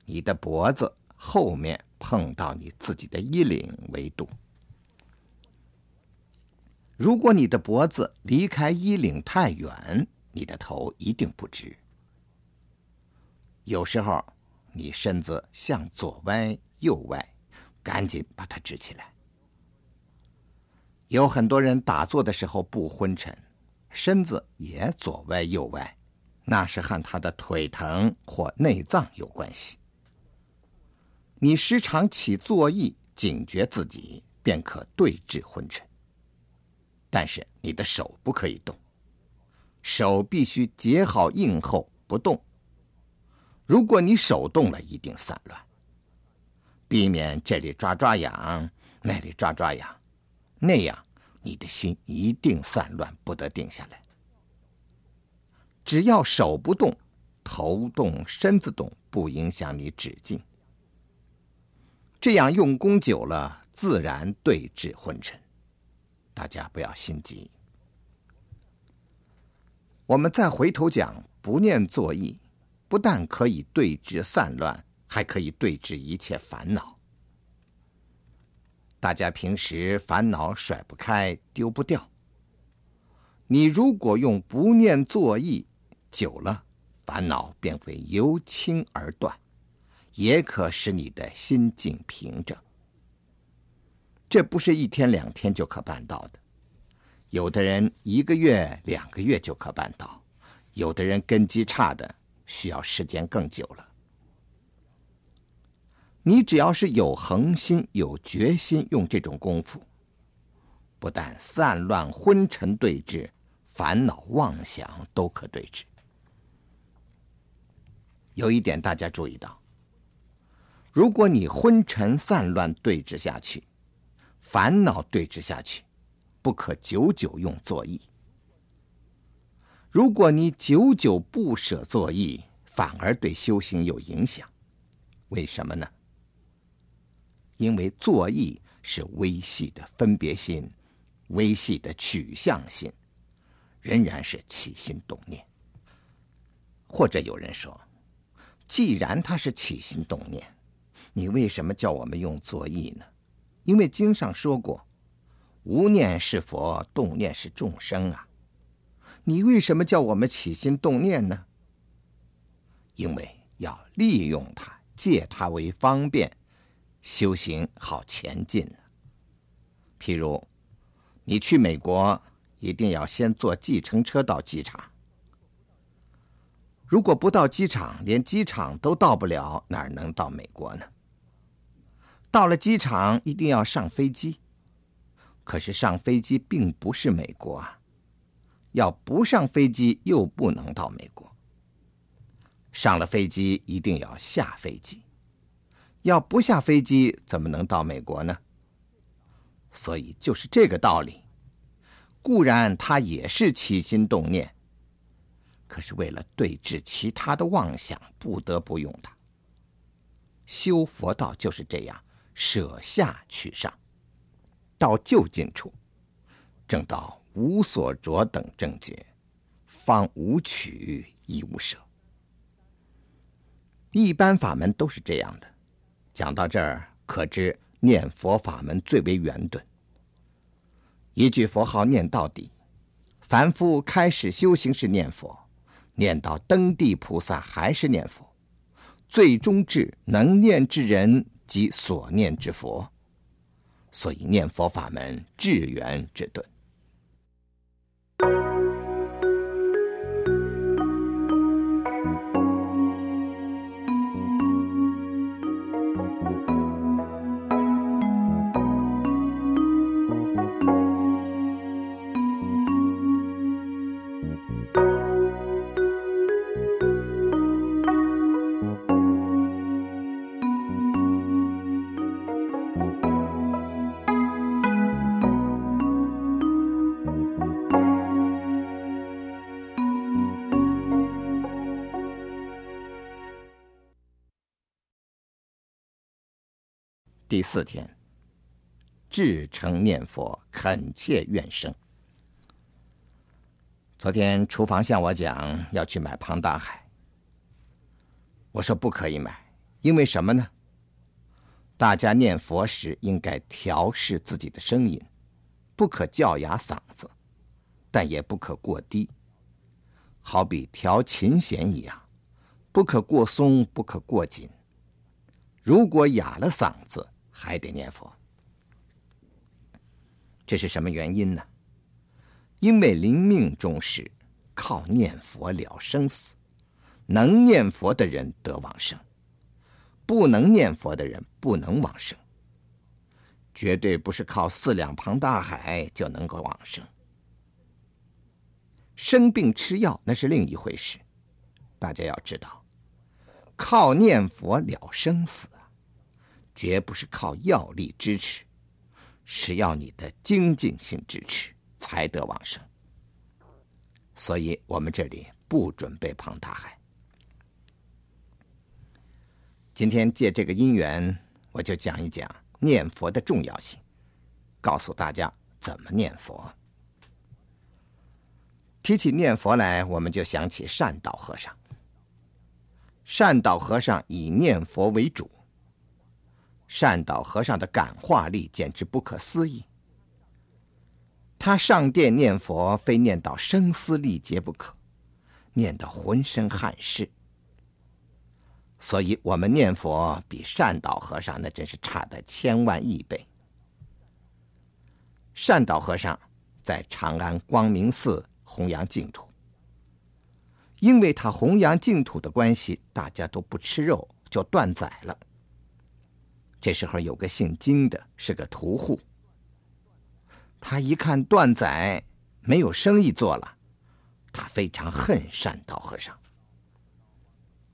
你的脖子后面碰到你自己的衣领为度。如果你的脖子离开衣领太远，你的头一定不直。有时候你身子向左歪右歪，赶紧把它直起来。有很多人打坐的时候不昏沉，身子也左歪右歪，那是和他的腿疼或内脏有关系。你时常起坐意，警觉自己，便可对治昏沉。但是你的手不可以动，手必须结好印后不动。如果你手动了，一定散乱。避免这里抓抓痒，那里抓抓痒。那样，你的心一定散乱，不得定下来。只要手不动，头动，身子动，不影响你止境。这样用功久了，自然对治昏沉。大家不要心急。我们再回头讲，不念作意，不但可以对治散乱，还可以对治一切烦恼。大家平时烦恼甩不开、丢不掉。你如果用不念作意，久了，烦恼便会由轻而断，也可使你的心境平静。这不是一天两天就可办到的，有的人一个月、两个月就可办到，有的人根基差的，需要时间更久了。你只要是有恒心、有决心，用这种功夫，不但散乱昏沉对治，烦恼妄想都可对治。有一点大家注意到：如果你昏沉散乱对治下去，烦恼对治下去，不可久久用作意。如果你久久不舍作意，反而对修行有影响。为什么呢？因为作意是微细的分别心，微细的取向心，仍然是起心动念。或者有人说，既然它是起心动念，你为什么叫我们用作意呢？因为经上说过，无念是佛，动念是众生啊。你为什么叫我们起心动念呢？因为要利用它，借它为方便，修行好前进呢。譬如，你去美国，一定要先坐计程车到机场。如果不到机场，连机场都到不了，哪能到美国呢？到了机场，一定要上飞机。可是上飞机并不是美国啊，要不上飞机又不能到美国。上了飞机一定要下飞机，要不下飞机怎么能到美国呢？所以就是这个道理。固然他也是起心动念，可是为了对治其他的妄想，不得不用它。修佛道就是这样。舍下取上，到就近处，证到无所着等正觉，方无取亦无舍。一般法门都是这样的。讲到这儿，可知念佛法门最为圆顿。一句佛号念到底，凡夫开始修行是念佛，念到登地菩萨还是念佛，最终至能念之人。即所念之佛，所以念佛法门至圆至顿。四天，至诚念佛，恳切愿生。昨天厨房向我讲要去买庞大海，我说不可以买，因为什么呢？大家念佛时应该调试自己的声音，不可叫哑嗓子，但也不可过低，好比调琴弦一样，不可过松，不可过紧。如果哑了嗓子，还得念佛，这是什么原因呢？因为临命终时，靠念佛了生死，能念佛的人得往生，不能念佛的人不能往生。绝对不是靠四两庞大海就能够往生。生病吃药那是另一回事，大家要知道，靠念佛了生死。绝不是靠药力支持，是要你的精进性支持才得往生。所以我们这里不准备庞大海。今天借这个因缘，我就讲一讲念佛的重要性，告诉大家怎么念佛。提起念佛来，我们就想起善导和尚。善导和尚以念佛为主。善导和尚的感化力简直不可思议。他上殿念佛，非念到声嘶力竭不可，念得浑身汗湿。所以，我们念佛比善导和尚那真是差得千万亿倍。善导和尚在长安光明寺弘扬净土，因为他弘扬净土的关系，大家都不吃肉，就断宰了。这时候有个姓金的，是个屠户。他一看断宰，没有生意做了，他非常恨善导和尚，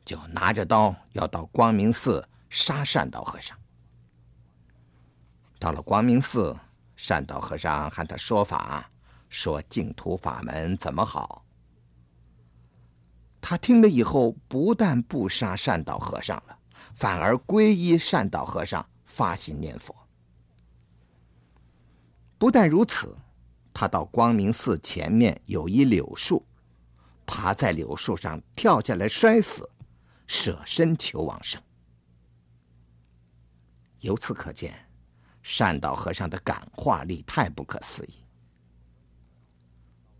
就拿着刀要到光明寺杀善导和尚。到了光明寺，善导和尚喊他说法，说净土法门怎么好。他听了以后，不但不杀善导和尚了。反而皈依善导和尚，发心念佛。不但如此，他到光明寺前面有一柳树，爬在柳树上跳下来摔死，舍身求往生。由此可见，善导和尚的感化力太不可思议。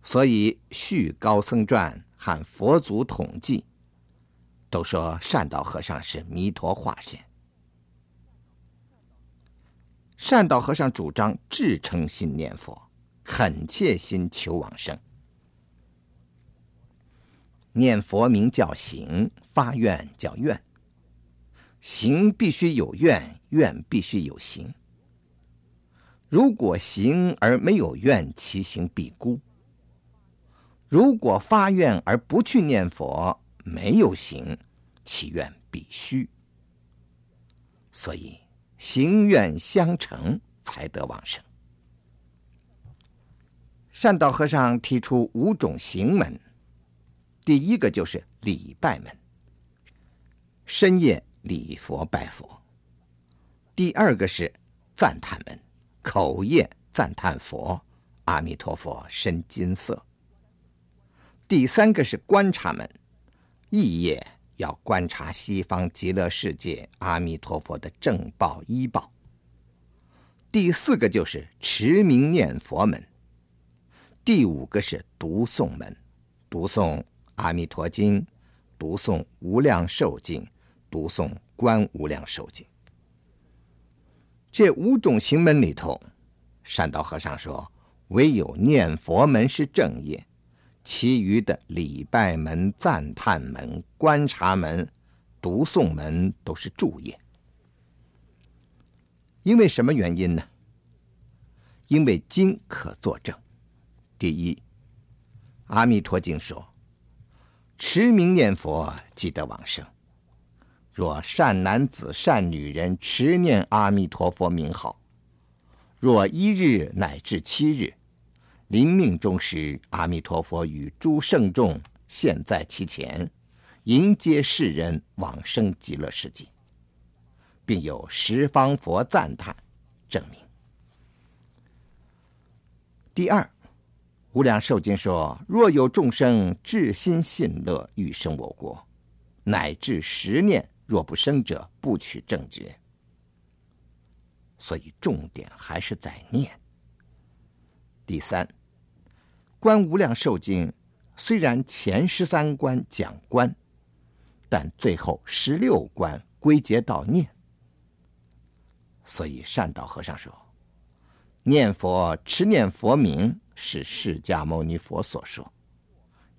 所以，《续高僧传》和佛祖统记都说善导和尚是弥陀化身。善导和尚主张至诚心念佛，恳切心求往生。念佛名叫行，发愿叫愿。行必须有愿，愿必须有行。如果行而没有愿，其行必孤。如果发愿而不去念佛，没有行，其愿必虚。所以行愿相成，才得往生。善导和尚提出五种行门，第一个就是礼拜门，深夜礼佛拜佛；第二个是赞叹门，口业赞叹佛，阿弥陀佛身金色。第三个是观察门，意业要观察西方极乐世界阿弥陀佛的正报依报。第四个就是持名念佛门。第五个是读诵门，读诵阿弥陀经，读诵无量寿经，读诵观无量寿经。这五种行门里头，善导和尚说，唯有念佛门是正业。其余的礼拜门、赞叹门、观察门、读诵门都是助业。因为什么原因呢？因为经可作证。第一，《阿弥陀经》说：“持名念佛，即得往生。若善男子、善女人持念阿弥陀佛名号，若一日乃至七日。”临命终时，阿弥陀佛与诸圣众现在其前，迎接世人往生极乐世界，并有十方佛赞叹证明。第二，《无量寿经》说：若有众生至心信乐，欲生我国，乃至十念，若不生者，不取正觉。所以重点还是在念。第三。观无量寿经，虽然前十三关讲观，但最后十六关归结到念。所以善导和尚说，念佛持念佛名是释迦牟尼佛所说，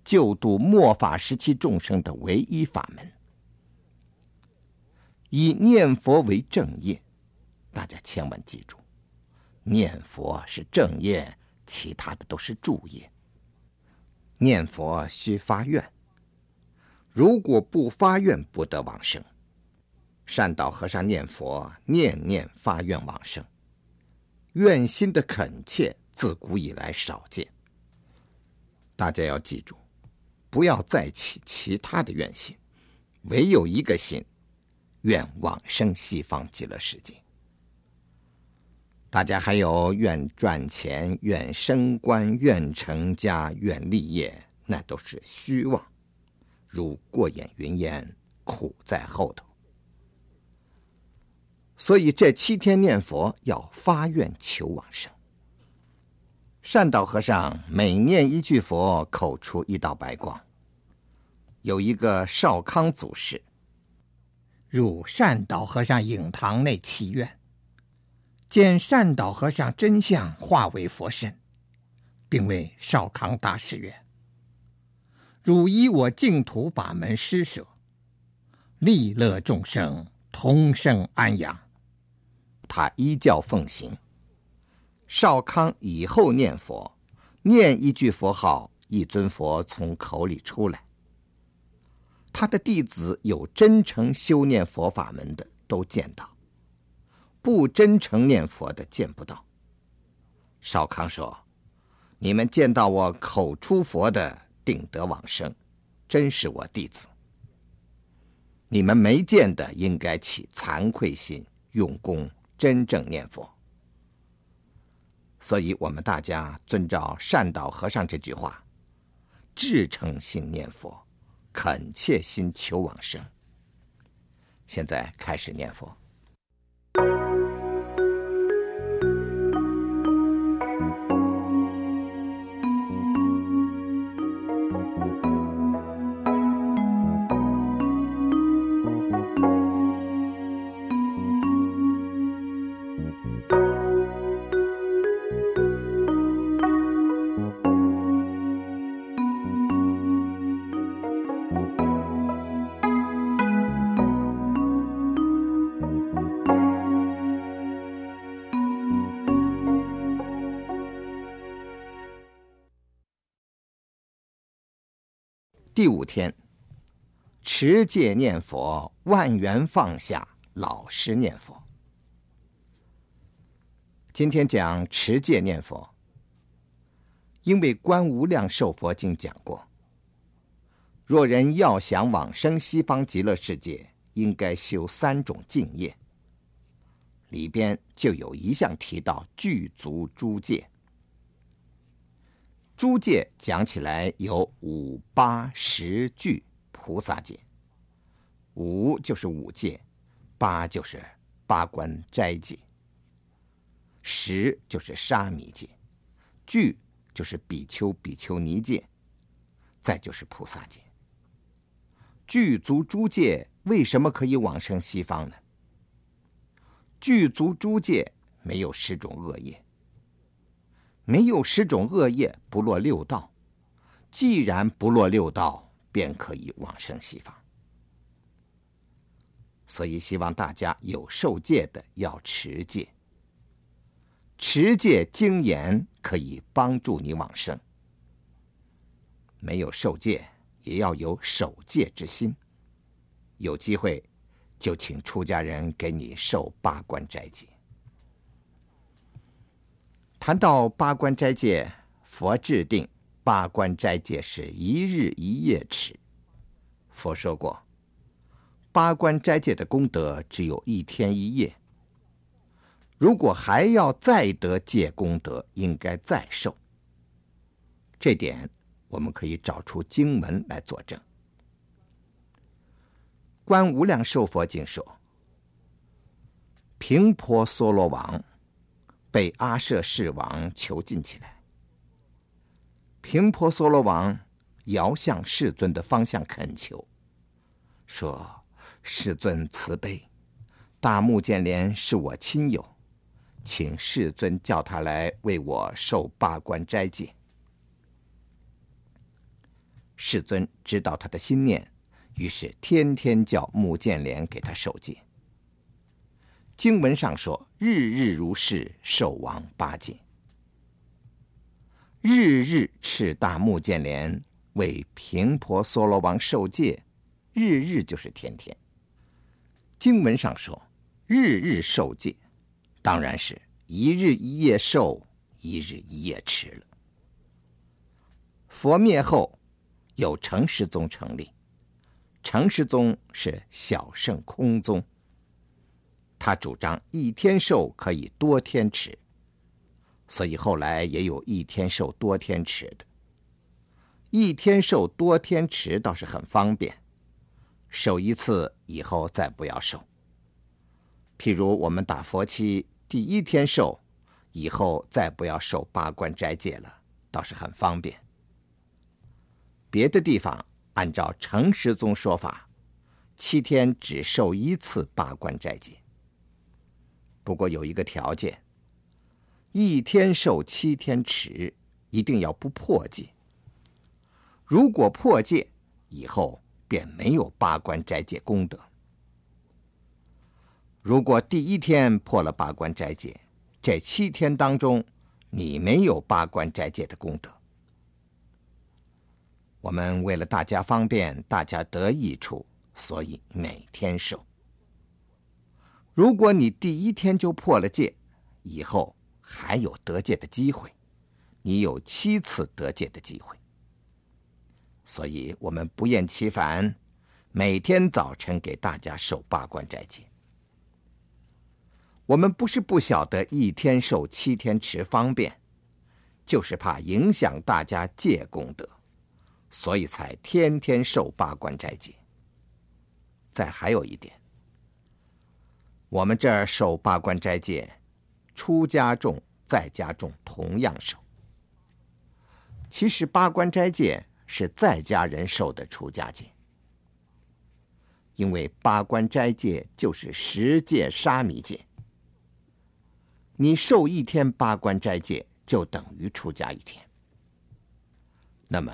救度末法时期众生的唯一法门。以念佛为正业，大家千万记住，念佛是正业，其他的都是助业。念佛须发愿，如果不发愿，不得往生。善导和尚念佛，念念发愿往生，愿心的恳切，自古以来少见。大家要记住，不要再起其他的愿心，唯有一个心，愿往生西方极乐世界。大家还有愿赚钱、愿升官、愿成家、愿立业，那都是虚妄，如过眼云烟，苦在后头。所以这七天念佛要发愿求往生。善导和尚每念一句佛，口出一道白光。有一个少康祖师入善导和尚影堂内祈愿。见善导和尚真相化为佛身，并为少康大师曰：“汝依我净土法门施舍，利乐众生，同生安养。”他依教奉行。少康以后念佛，念一句佛号，一尊佛从口里出来。他的弟子有真诚修念佛法门的，都见到。不真诚念佛的见不到。少康说：“你们见到我口出佛的，定得往生，真是我弟子。你们没见的，应该起惭愧心，用功真正念佛。所以，我们大家遵照善导和尚这句话，至诚心念佛，恳切心求往生。现在开始念佛。”持戒念佛，万缘放下，老实念佛。今天讲持戒念佛，因为《观无量寿佛经》讲过，若人要想往生西方极乐世界，应该修三种净业。里边就有一项提到具足诸戒。诸戒讲起来有五八十具菩萨戒，五就是五戒，八就是八关斋戒，十就是沙弥戒，具就是比丘比丘尼戒，再就是菩萨戒。具足诸戒，为什么可以往生西方呢？具足诸戒，没有十种恶业，没有十种恶业，不落六道。既然不落六道，便可以往生西方。所以希望大家有受戒的要持戒，持戒精严可以帮助你往生。没有受戒，也要有守戒之心。有机会。就请出家人给你受八关斋戒。谈到八关斋戒，佛制定八关斋戒是一日一夜持。佛说过，八关斋戒的功德只有一天一夜。如果还要再得戒功德，应该再受。这点我们可以找出经文来佐证。观无量寿佛经说，频婆娑罗王被阿舍世王囚禁起来。频婆娑罗王遥向世尊的方向恳求，说：“世尊慈悲，大目犍连是我亲友，请世尊叫他来为我受八关斋戒。”世尊知道他的心念。于是天天叫目犍连给他受戒。经文上说，日日如是受王八戒，日日赤大目犍连为频婆娑罗王受戒，日日就是天天。经文上说，日日受戒，当然是一日一夜受，一日一夜持了。佛灭后，有成实宗成立。成实宗是小乘空宗，他主张一天受可以多天持，所以后来也有一天受多天持的。一天受多天持倒是很方便，受一次以后再不要受。譬如我们打佛七，第一天受，以后再不要受八关斋戒了，倒是很方便。别的地方。按照成实宗说法，七天只受一次八关斋戒。不过有一个条件：一天受七天持，一定要不破戒。如果破戒，以后便没有八关斋戒功德。如果第一天破了八关斋戒，这七天当中你没有八关斋戒的功德。我们为了大家方便，大家得益处，所以每天受。如果你第一天就破了戒，以后还有得戒的机会，你有七次得戒的机会。所以我们不厌其烦，每天早晨给大家受八关斋戒。我们不是不晓得一天受七天持方便，就是怕影响大家戒功德。所以才天天受八关斋戒。再还有一点，我们这儿受八关斋戒，出家众、在家众同样受。其实八关斋戒是在家人受的出家戒，因为八关斋戒就是十戒沙弥戒。你受一天八关斋戒，就等于出家一天。那么。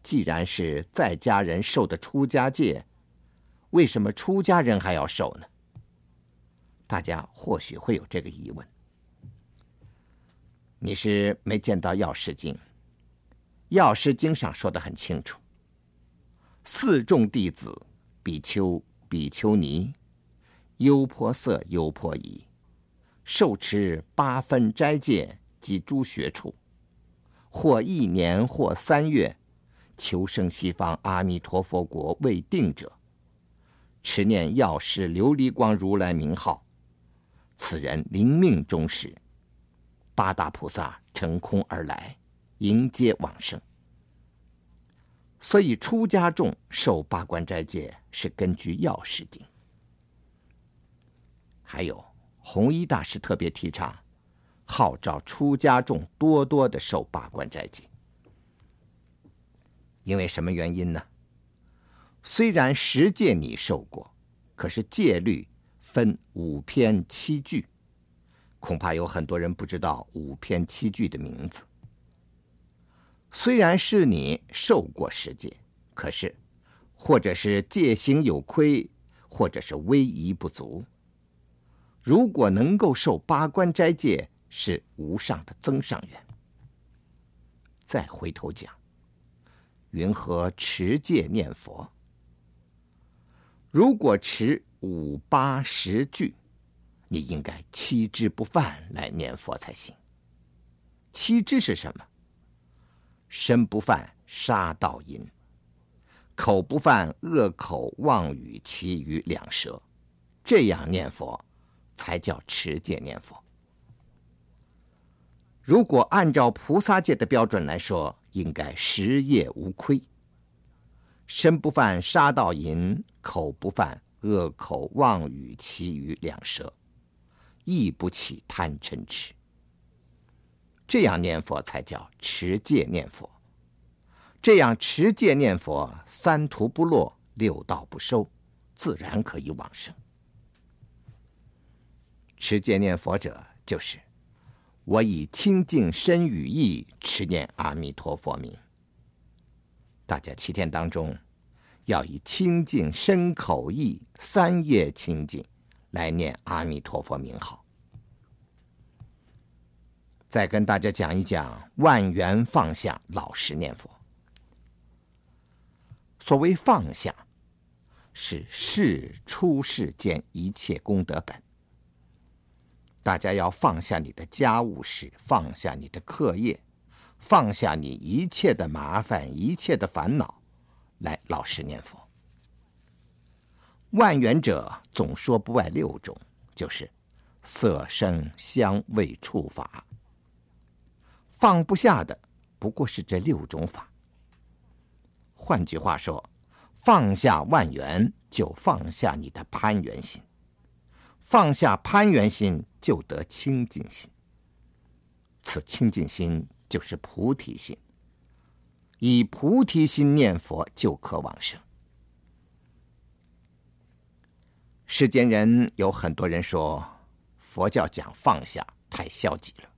既然是在家人受的出家戒，为什么出家人还要受呢？大家或许会有这个疑问。你是没见到《药师经》，《药师经》上说得很清楚：四众弟子比丘、比丘尼、优婆塞、优婆夷，受持八分斋戒及诸学处，或一年，或三月，求生西方阿弥陀佛国未定者，持念药师琉璃光如来名号，此人临命终时，八大菩萨乘空而来，迎接往生。所以出家众受八关斋戒是根据药师经。还有弘一大师特别提倡，号召出家众多多的受八关斋戒。因为什么原因呢？虽然十戒你受过，可是戒律分五篇七句，恐怕有很多人不知道五篇七句的名字。虽然是你受过十戒，可是或者是戒行有亏，或者是威仪不足。如果能够受八关斋戒，是无上的增上缘。再回头讲，云何持戒念佛？如果持五八十句，你应该七支不犯来念佛才行。七支是什么？身不犯杀盗淫，口不犯恶口妄语其余两舌，这样念佛才叫持戒念佛。如果按照菩萨戒的标准来说，应该十业无亏。身不犯杀盗淫，口不犯恶口妄语其余两舌，亦不起贪嗔痴。这样念佛才叫持戒念佛，这样持戒念佛，三途不落，六道不收，自然可以往生。持戒念佛者，就是我以清净身语意持念阿弥陀佛名。大家七天当中，要以清净身口意三业清净来念阿弥陀佛名号。再跟大家讲一讲万缘放下，老实念佛。所谓放下，是事出世间一切功德本。大家要放下你的家务事，放下你的课业，放下你一切的麻烦，一切的烦恼，来老实念佛。万缘者总说不外六种，就是色声香味触法。放不下的不过是这六种法。换句话说，放下万缘，就放下你的攀缘心；放下攀缘心，就得清净心。此清净心就是菩提心。以菩提心念佛，就可往生。世间人有很多人说，佛教讲放下太消极了。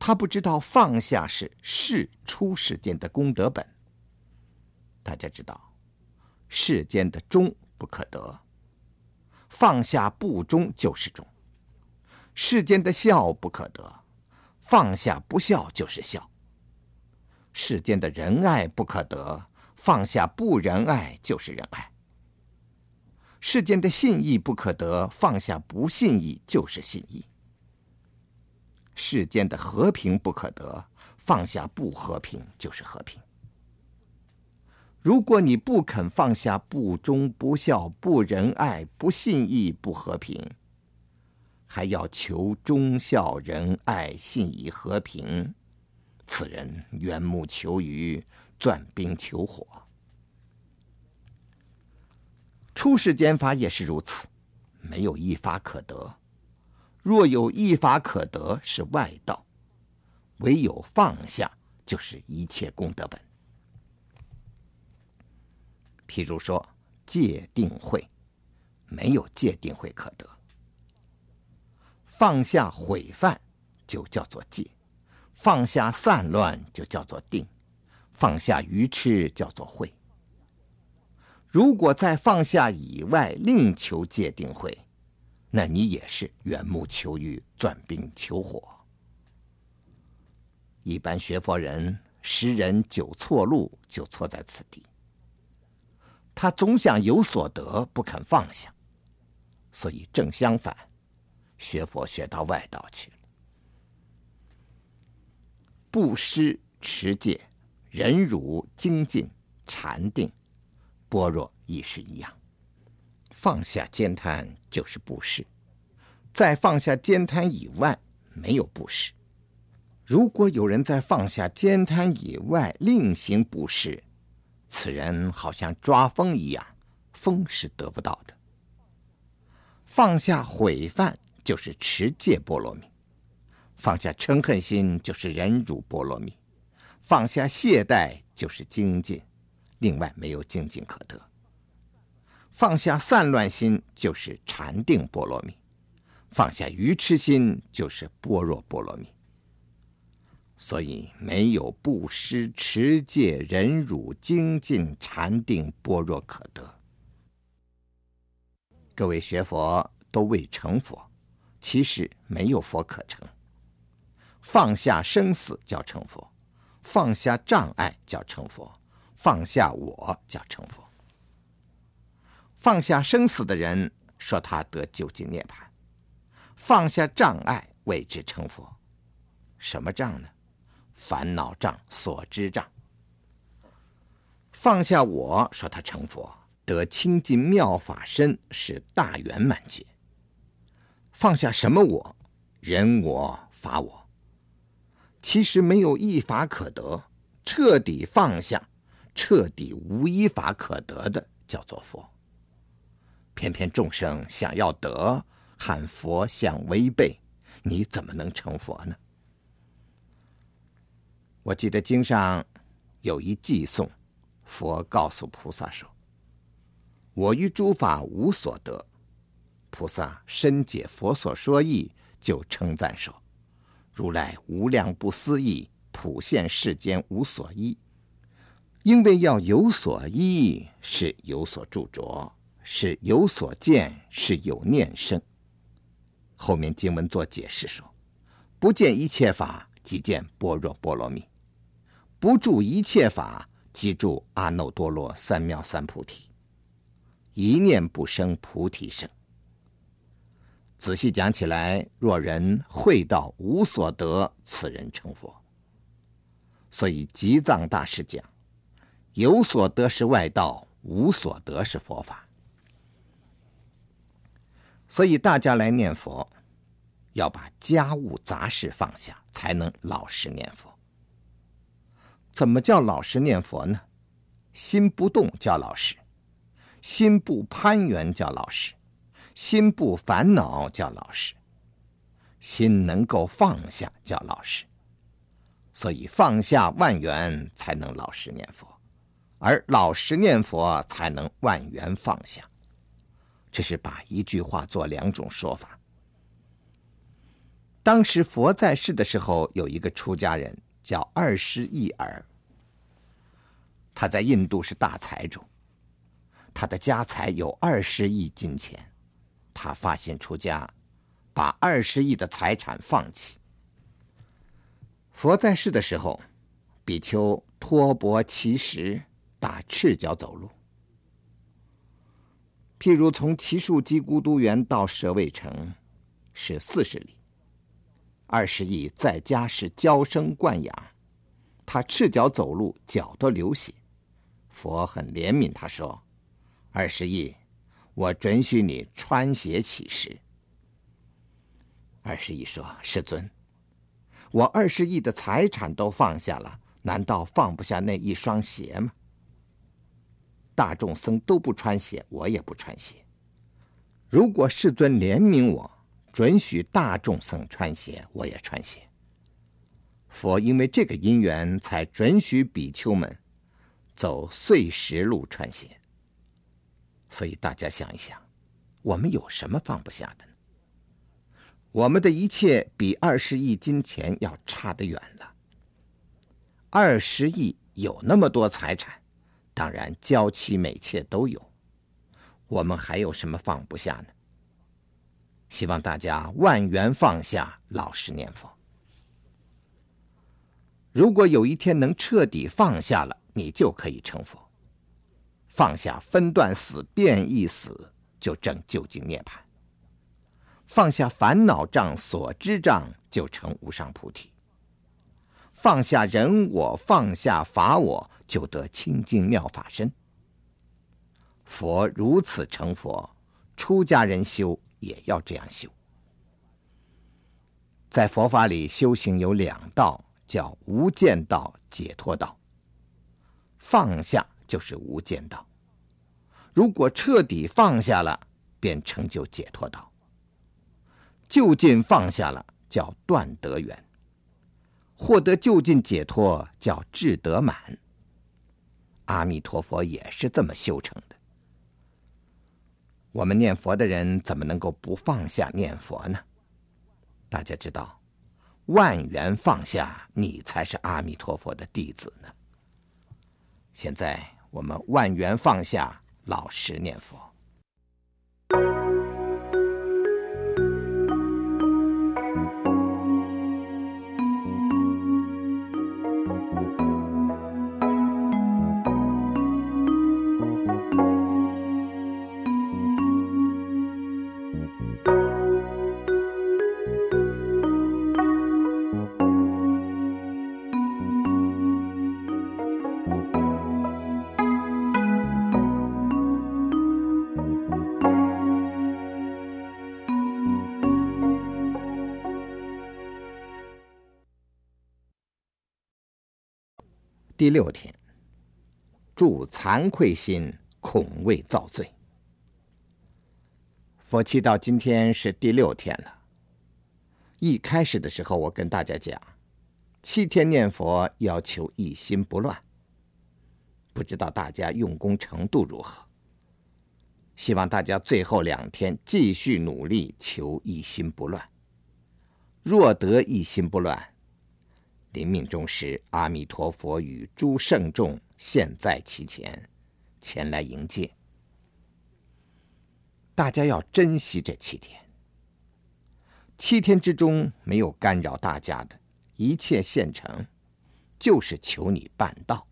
他不知道放下是释出世间的功德本。大家知道，世间的中不可得，放下不忠就是忠；世间的孝不可得，放下不孝就是孝；世间的仁爱不可得，放下不仁爱就是仁爱；世间的信义不可得，放下不信义就是信义。世间的和平不可得，放下不和平就是和平。如果你不肯放下不忠不孝不仁爱不信义不和平，还要求忠孝仁爱信义和平，此人缘木求鱼，钻冰求火。出世间法也是如此，没有一法可得。若有一法可得，是外道；唯有放下，就是一切功德本。譬如说戒定慧，没有戒定慧可得。放下毁犯，就叫做戒；放下散乱，就叫做定；放下愚痴，叫做慧。如果在放下以外，另求戒定慧。那你也是缘木求鱼，钻冰求火。一般学佛人，十人九错路，就错在此地。他总想有所得，不肯放下。所以正相反，学佛学到外道去了。布施、持戒、忍辱、精进、禅定、般若亦是一样。放下兼贪就是布施，在放下慳贪以外，没有布施。如果有人在放下慳贪以外另行布施，此人好像抓风一样，风是得不到的。放下毁犯就是持戒波罗蜜，放下嗔恨心就是忍辱波罗蜜，放下懈怠就是精进，另外没有精进可得。放下散乱心就是禅定波罗蜜，放下愚痴心就是般若波罗蜜。所以没有布施、持戒、忍辱、精进、禅定、般若可得。各位学佛都未成佛，其实没有佛可成。放下生死叫成佛，放下障碍叫成佛，放下我叫成佛。放下生死的人说他得究竟涅槃，放下障碍为之成佛。什么障呢？烦恼障、所知障。放下我说他成佛。得清净妙法身是大圆满觉。放下什么我？人我、法我。其实没有一法可得，彻底放下，彻底无一法可得的，叫做佛。偏偏众生想要得，喊佛想违背，你怎么能成佛呢？我记得经上有一偈颂，佛告诉菩萨说。我于诸法无所得，菩萨深解佛所说意，就称赞说：“如来无量不思议，普现世间无所依。因为要有所依，是有所著着，是有所见，是有念生。”后面经文做解释说：“不见一切法，即见般若波罗蜜；不住一切法，即住阿耨多罗三藐三菩提。”一念不生菩提生。仔细讲起来，若人会道无所得，此人成佛。所以吉藏大师讲：有所得是外道，无所得是佛法。所以大家来念佛，要把家务杂事放下，才能老实念佛。怎么叫老实念佛呢？心不动叫老实。心不攀缘叫老实，心不烦恼叫老实，心能够放下叫老实，所以放下万缘才能老实念佛，而老实念佛才能万缘放下。这是把一句话做两种说法。当时佛在世的时候，有一个出家人叫二十一儿，他在印度是大财主。他的家财有二十亿金钱，他发心出家，把二十亿的财产放弃。佛在世的时候，比丘托钵乞食，打赤脚走路。譬如从奇树给孤独园到舍卫城，是四十里。二十亿在家是娇生惯养，他赤脚走路，脚都流血。佛很怜悯他说。二十亿，我准许你穿鞋乞食。二十亿说：“世尊，我二十亿的财产都放下了，难道放不下那一双鞋吗？大众僧都不穿鞋，我也不穿鞋。如果世尊怜悯我，准许大众僧穿鞋，我也穿鞋。佛因为这个因缘，才准许比丘们走碎石路穿鞋。”所以大家想一想，我们有什么放不下的呢？我们的一切比二十亿金钱要差得远了。二十亿有那么多财产，当然娇妻美妾都有，我们还有什么放不下呢？希望大家万缘放下，老实念佛。如果有一天能彻底放下了，你就可以成佛。放下分段死、变异死，就证究竟涅槃；放下烦恼障、所知障，就成无上菩提；放下人我，放下法我，就得清净妙法身。佛如此成佛，出家人修也要这样修。在佛法里修行有两道，叫无间道、解脱道。放下就是无间道。如果彻底放下了，便成就解脱道。就近放下了，叫断得圆。获得就近解脱，叫智得满。阿弥陀佛也是这么修成的。我们念佛的人怎么能够不放下念佛呢？大家知道，万缘放下，你才是阿弥陀佛的弟子呢。现在我们万缘放下，老实念佛。第六天，住惭愧心，恐未造罪。佛七到今天是第六天了。一开始的时候，我跟大家讲，七天念佛要求一心不乱。不知道大家用功程度如何？希望大家最后两天继续努力，求一心不乱。若得一心不乱，临命终时，阿弥陀佛与诸圣众现在其前，前来迎接。大家要珍惜这七天。七天之中没有干扰大家的一切现成，就是求你办道。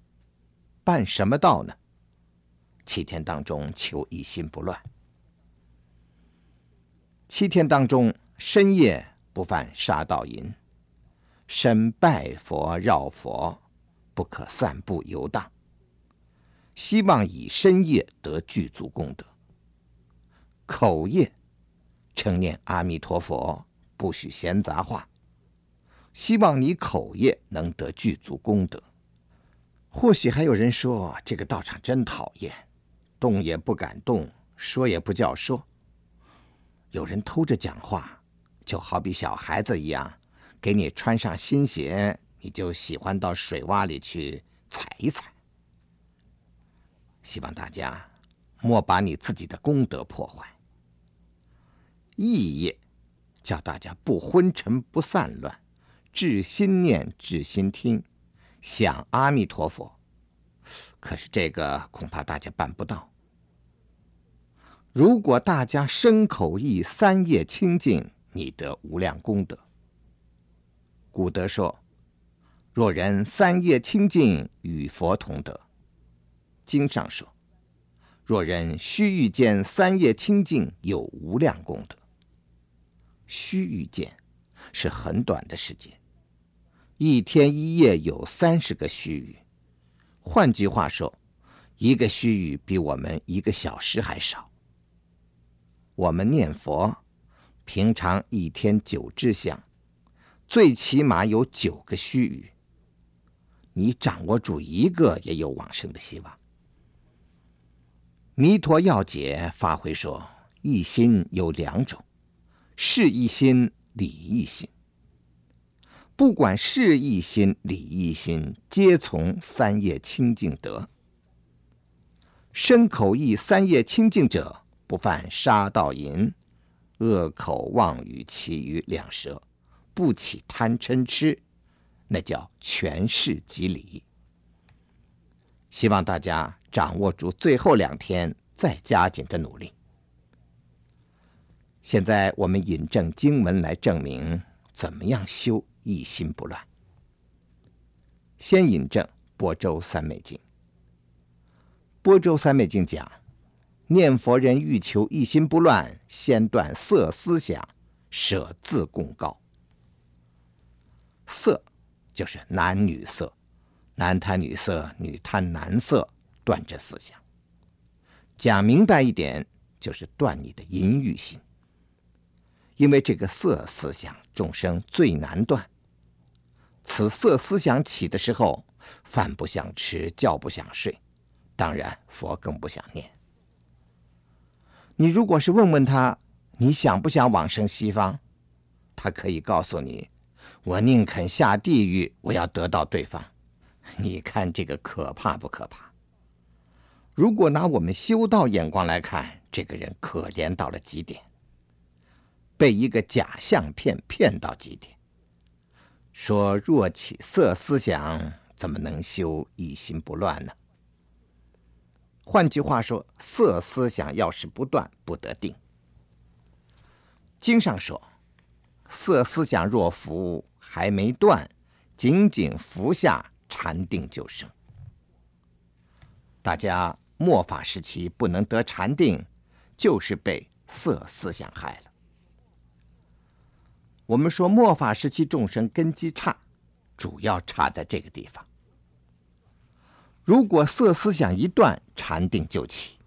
办什么道呢？七天当中求一心不乱。七天当中深夜不犯杀盗淫。身拜佛绕佛，不可散步游荡。希望以身业得具足功德。口业称念阿弥陀佛，不许闲杂话。希望你口业能得具足功德。或许还有人说这个道场真讨厌，动也不敢动，说也不叫说。有人偷着讲话，就好比小孩子一样。给你穿上新鞋，你就喜欢到水洼里去踩一踩。希望大家莫把你自己的功德破坏。意业叫大家不昏沉不散乱，至心念至心听，想阿弥陀佛。可是这个恐怕大家办不到。如果大家身口意三业清净，你得无量功德。古德说：“若人三业清净，与佛同德。”经上说：“若人须臾间三业清净，有无量功德。”须臾间是很短的时间，一天一夜有三十个须臾。换句话说，一个须臾比我们一个小时还少。我们念佛，平常一天九支香。最起码有九个须臾，你掌握住一个，也有往生的希望。弥陀要解发挥说，一心有两种，事一心、理一心。不管事一心、理一心，皆从三业清净得。身口意三业清净者，不犯杀盗淫、恶口妄语、其余两舌。不起贪嗔痴，那叫全事即理。希望大家掌握住最后两天，再加紧的努力。现在我们引证经文来证明怎么样修一心不乱。先引证《波州三昧经》：波州三昧经讲，念佛人欲求一心不乱，先断色思想，舍自贡高。色就是男女色，男贪女色，女贪男色，断这思想。讲明白一点，就是断你的淫欲心。因为这个色思想，众生最难断。此色思想起的时候，饭不想吃，觉不想睡，当然佛更不想念。你如果是问问他，你想不想往生西方？他可以告诉你，我宁肯下地狱，我要得到对方。你看这个可怕不可怕？如果拿我们修道眼光来看，这个人可怜到了极点，被一个假相骗骗到极点。说若起色思想，怎么能修一心不乱呢？换句话说，色思想要是不断，不得定。经上说，色思想若伏还没断，仅仅服下禅定就生。大家末法时期不能得禅定，就是被色思想害了。我们说末法时期众生根基差，主要差在这个地方。如果色思想一断，禅定就起；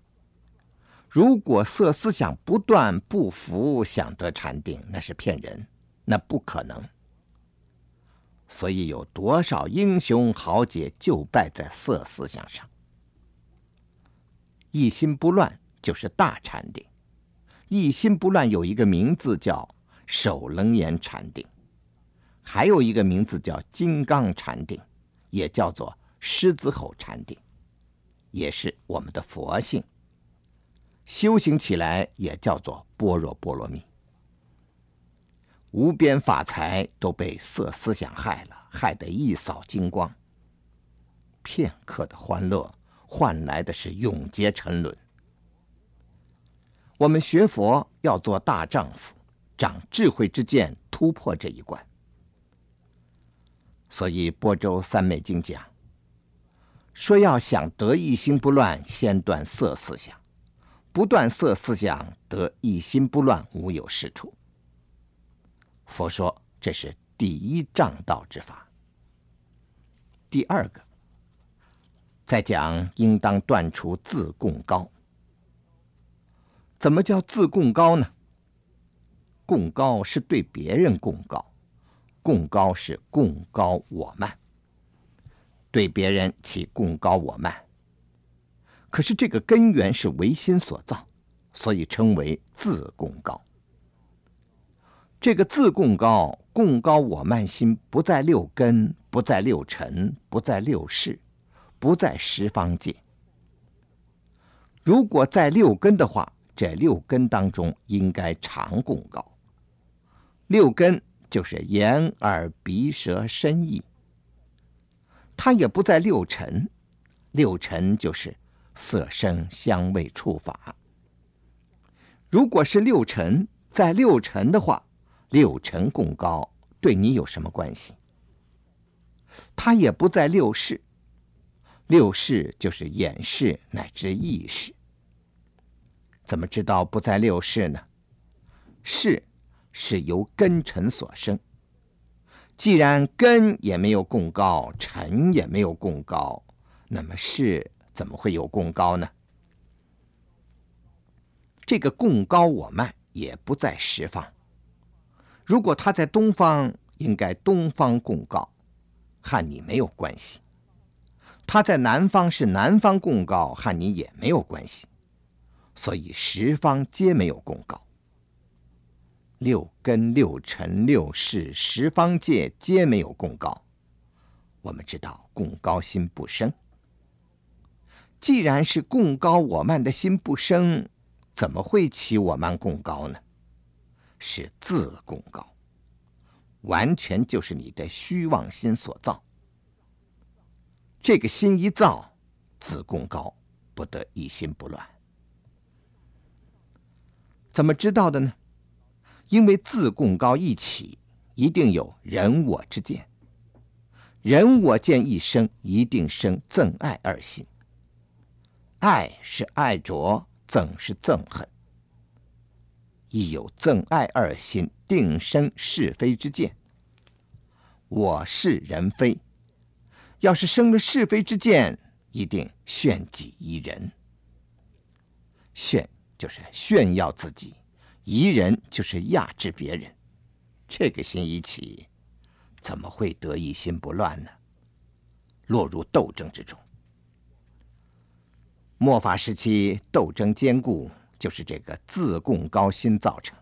如果色思想不断不服，想得禅定，那是骗人，那不可能。所以有多少英雄豪杰就败在色思想上。一心不乱就是大禅定，一心不乱有一个名字叫。守楞严禅定，还有一个名字叫金刚禅定，也叫做狮子吼禅定，也是我们的佛性。修行起来也叫做般若波罗蜜。无边法财都被色思想害了，害得一扫精光。片刻的欢乐换来的是永劫沉沦。我们学佛要做大丈夫。长智慧之见，突破这一关。所以《般舟三昧经》讲说，要想得一心不乱，先断色思想，不断色思想，得一心不乱，无有是处。佛说这是第一障道之法。第二个，再讲应当断除自贡高。怎么叫自贡高呢？贡高是对别人贡高，贡高是贡高我慢，对别人起贡高我慢。可是这个根源是唯心所造，所以称为自贡高。这个自贡高，贡高我慢心不在六根，不在六尘，不在六识，不在十方界。如果在六根的话，这六根当中应该常贡高。六根就是眼、耳、鼻、舌、身、意，它也不在六尘，六尘就是色、声、香味、触、法。如果是六尘在六尘的话，六尘共高对你有什么关系？他也不在六世，六世就是眼识乃至意识。怎么知道不在六世呢？识。是由根尘所生。既然根也没有共高，尘也没有共高，那么识怎么会有共高呢？这个共高我慢也不在十方。如果他在东方，应该东方供告，和你没有关系；他在南方是南方供告，和你也没有关系。所以十方皆没有供告。六根、六尘、六世、十方界皆没有供告。我们知道供高心不生。既然是供高我慢的心不生，怎么会起我慢供高呢？是自贡高，完全就是你的虚妄心所造。这个心一造，自贡高，不得一心不乱。怎么知道的呢？因为自贡高一起，一定有人我之见。人我见一生，一定生憎爱二心。爱是爱着，憎是憎恨。亦有憎爱二心，定生是非之见。我是人非，要是生了是非之见，一定炫己疑人。炫就是炫耀自己，疑人就是压制别人。这个心一起，怎么会得一心不乱呢？落入斗争之中。末法时期斗争坚固，就是这个自贡高心造成。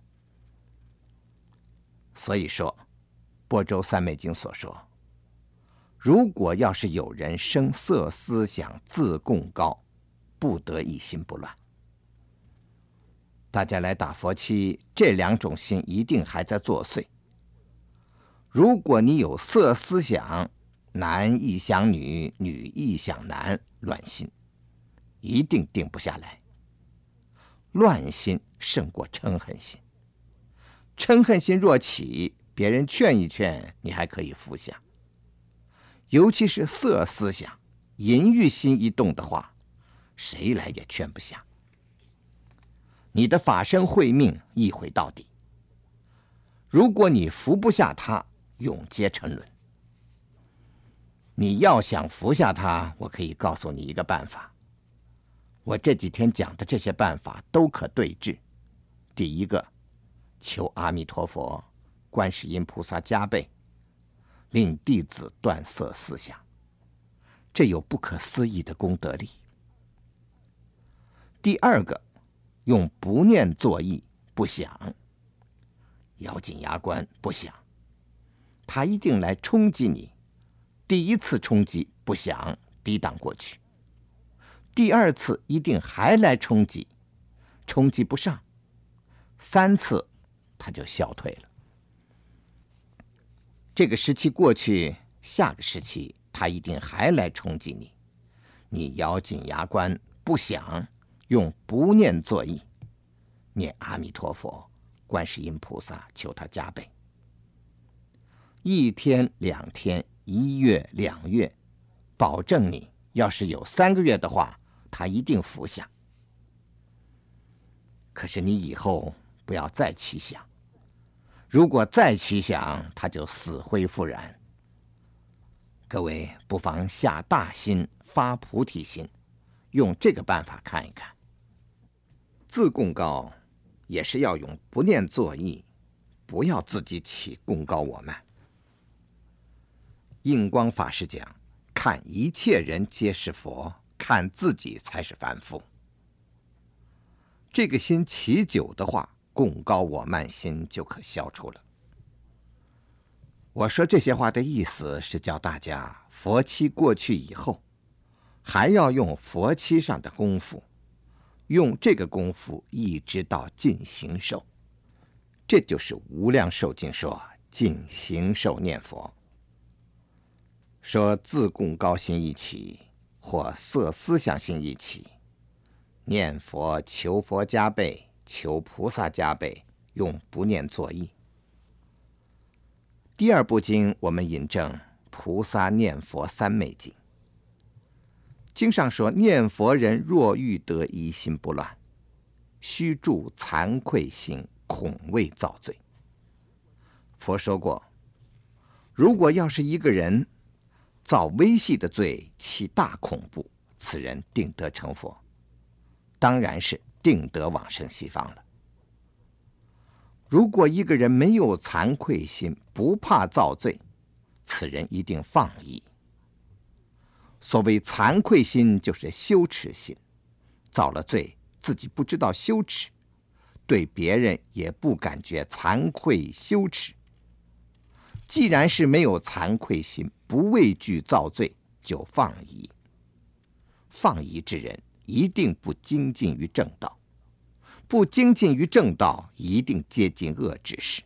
所以说，《播州三昧经》所说，如果要是有人生色思想自贡高，不得一心不乱。大家来打佛七，这两种心一定还在作祟。如果你有色思想，男亦想女，女亦想男，乱心，一定定不下来。乱心胜过嗔恨心，嗔恨心若起，别人劝一劝，你还可以服下。尤其是色思想、淫欲心一动的话，谁来也劝不下。你的法身慧命一毁到底。如果你服不下他，永结沉沦。你要想服下他，我可以告诉你一个办法。我这几天讲的这些办法都可对治。第一个，求阿弥陀佛、观世音菩萨加被，令弟子断色思想，这有不可思议的功德力。第二个，用不念作意，不想，咬紧牙关不想，他一定来冲击你。第一次冲击不想，抵挡过去。第二次一定还来冲击，冲击不上，三次他就消退了。这个时期过去，下个时期他一定还来冲击你，你咬紧牙关不想，用不念作意，念阿弥陀佛、观世音菩萨，求他加倍。一天、两天、一月、两月，保证你要是有三个月的话。他一定服下，可是你以后不要再起想，如果再起想，他就死灰复燃。各位不妨下大心发菩提心，用这个办法看一看。自贡高也是要用不念作意，不要自己起供高我慢。印光法师讲，看一切人皆是佛。看自己才是凡夫，这个心起久的话，共高我慢心就可消除了。我说这些话的意思是教大家，佛期过去以后，还要用佛期上的功夫，用这个功夫一直到尽形寿，这就是《无量寿经》说尽形寿念佛，说自贡高心一起。或色思想心一起，念佛求佛加被，求菩萨加被，用不念作意。第二部经我们引证《菩萨念佛三昧经》，经上说，念佛人若欲得一心不乱，须住惭愧心，恐未造罪。佛说过，如果要是一个人。造微细的罪，其大恐怖。此人定得成佛，当然是定得往生西方了。如果一个人没有惭愧心，不怕造罪，此人一定放逸。所谓惭愧心，就是羞耻心，造了罪自己不知道羞耻，对别人也不感觉惭愧羞耻。既然是没有惭愧心，不畏惧造罪，就放逸。放逸之人一定不精进于正道，不精进于正道，一定接近恶知识。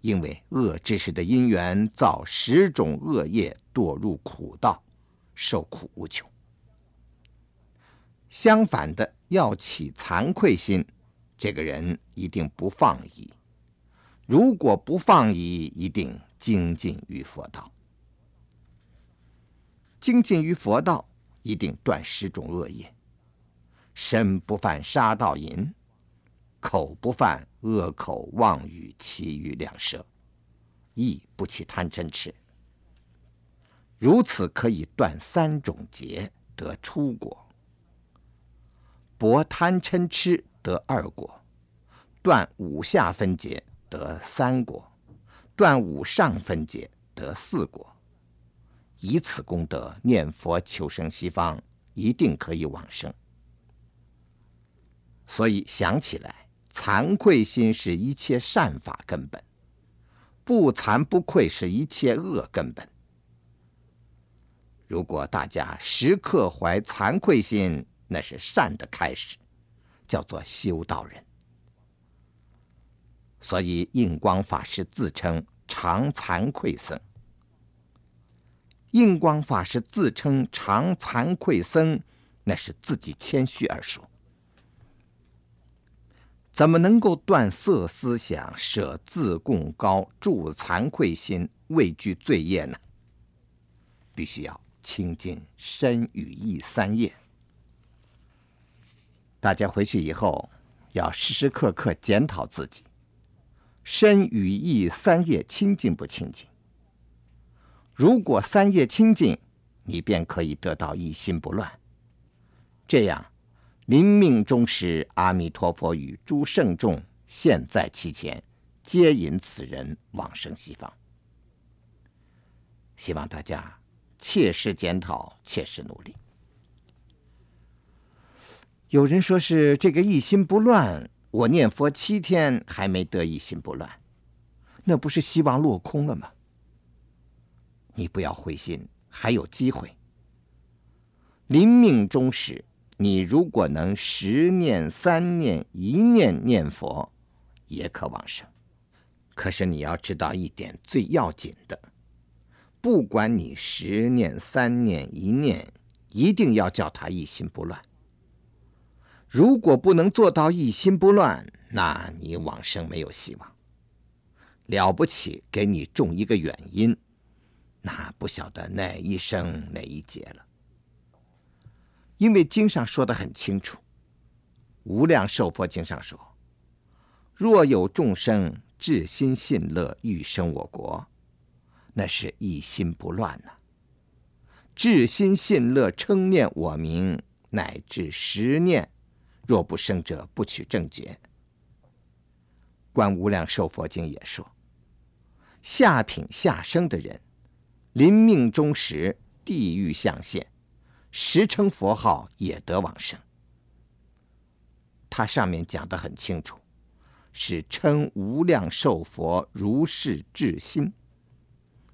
因为恶知识的因缘造十种恶业，堕入苦道，受苦无穷。相反的，要起惭愧心，这个人一定不放逸。如果不放逸，一定精进于佛道。精进于佛道，一定断十种恶业：身不犯杀盗淫，口不犯恶口妄语其余两舌，意不起贪嗔痴。如此可以断三种劫，得初果；薄贪嗔痴得二果；断五下分劫得三果；断五上分劫得四果。以此功德念佛求生西方，一定可以往生。所以想起来，惭愧心是一切善法根本，不惭不愧是一切恶根本。如果大家时刻怀惭愧心，那是善的开始，叫做修道人。所以印光法师自称常惭愧僧。印光法师自称常惭愧僧，那是自己谦虚而说。怎么能够断色思想、舍自贡高、助惭愧心、畏惧罪业呢？必须要清净身语意三业。大家回去以后要时时刻刻检讨自己，身语意三业清净不清净？如果三业清净，你便可以得到一心不乱。这样，临命终时，阿弥陀佛与诸圣众现在其前，接引此人往生西方。希望大家切实检讨，切实努力。有人说是这个一心不乱，我念佛七天还没得一心不乱，那不是希望落空了吗？你不要灰心，还有机会。临命终时，你如果能十念、三念、一念念佛，也可往生。可是你要知道一点最要紧的，不管你十念、三念、一念，一定要叫他一心不乱。如果不能做到一心不乱，那你往生没有希望。了不起，给你种一个原因。那不晓得哪一生哪一劫了，因为经上说得很清楚，《无量寿佛经》上说：“若有众生至心信乐，欲生我国，那是一心不乱呐。至心信乐，称念我名，乃至十念，若不生者，不取正觉。”《观无量寿佛经》也说：“下品下生的人。”临命终时，地狱相现，时称佛号也得往生。他上面讲得很清楚，是称无量寿佛如是至心。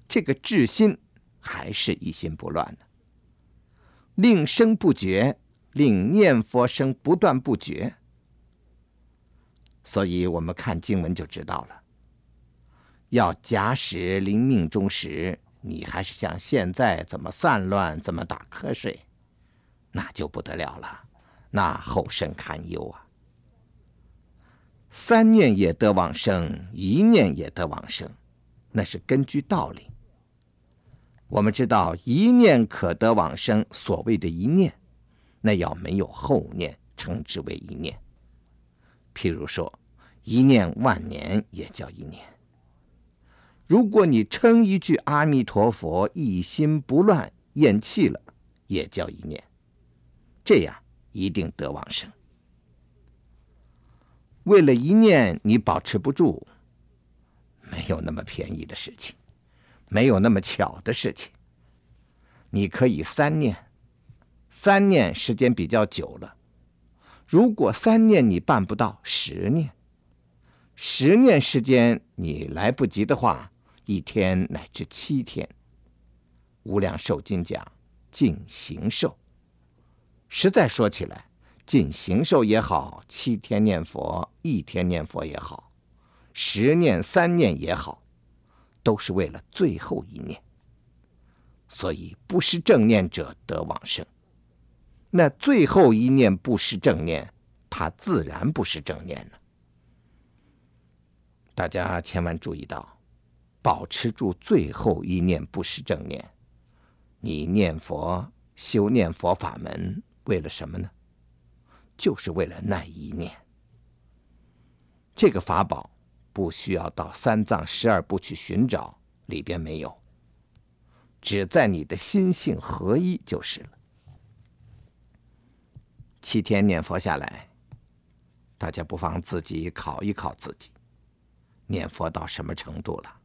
这个至心还是一心不乱的，令生不绝，令念佛声不断不绝。所以我们看经文就知道了。要假使临命终时。你还是像现在这么散乱，这么打瞌睡，那就不得了了，那后生堪忧啊！三念也得往生，一念也得往生，那是根据道理。我们知道一念可得往生，所谓的一念，那要没有后念，称之为一念。譬如说，一念万年也叫一念。如果你称一句阿弥陀佛，一心不乱，咽气了，也叫一念，这样一定得往生。为了一念，你保持不住，没有那么便宜的事情，没有那么巧的事情。你可以三念，三念时间比较久了。如果三念你办不到，十念，十念时间你来不及的话。一天乃至七天，无量寿经讲尽形寿。实在说起来，尽形寿也好，七天念佛，一天念佛也好，十念三念也好，都是为了最后一念。所以不失正念者得往生。那最后一念不失正念，他自然不是正念了。大家千万注意到。保持住最后一念不失正念，你念佛修念佛法门为了什么呢？就是为了那一念。这个法宝不需要到三藏十二部去寻找，里边没有，只在你的心性合一就是了。七天念佛下来，大家不妨自己考一考自己，念佛到什么程度了？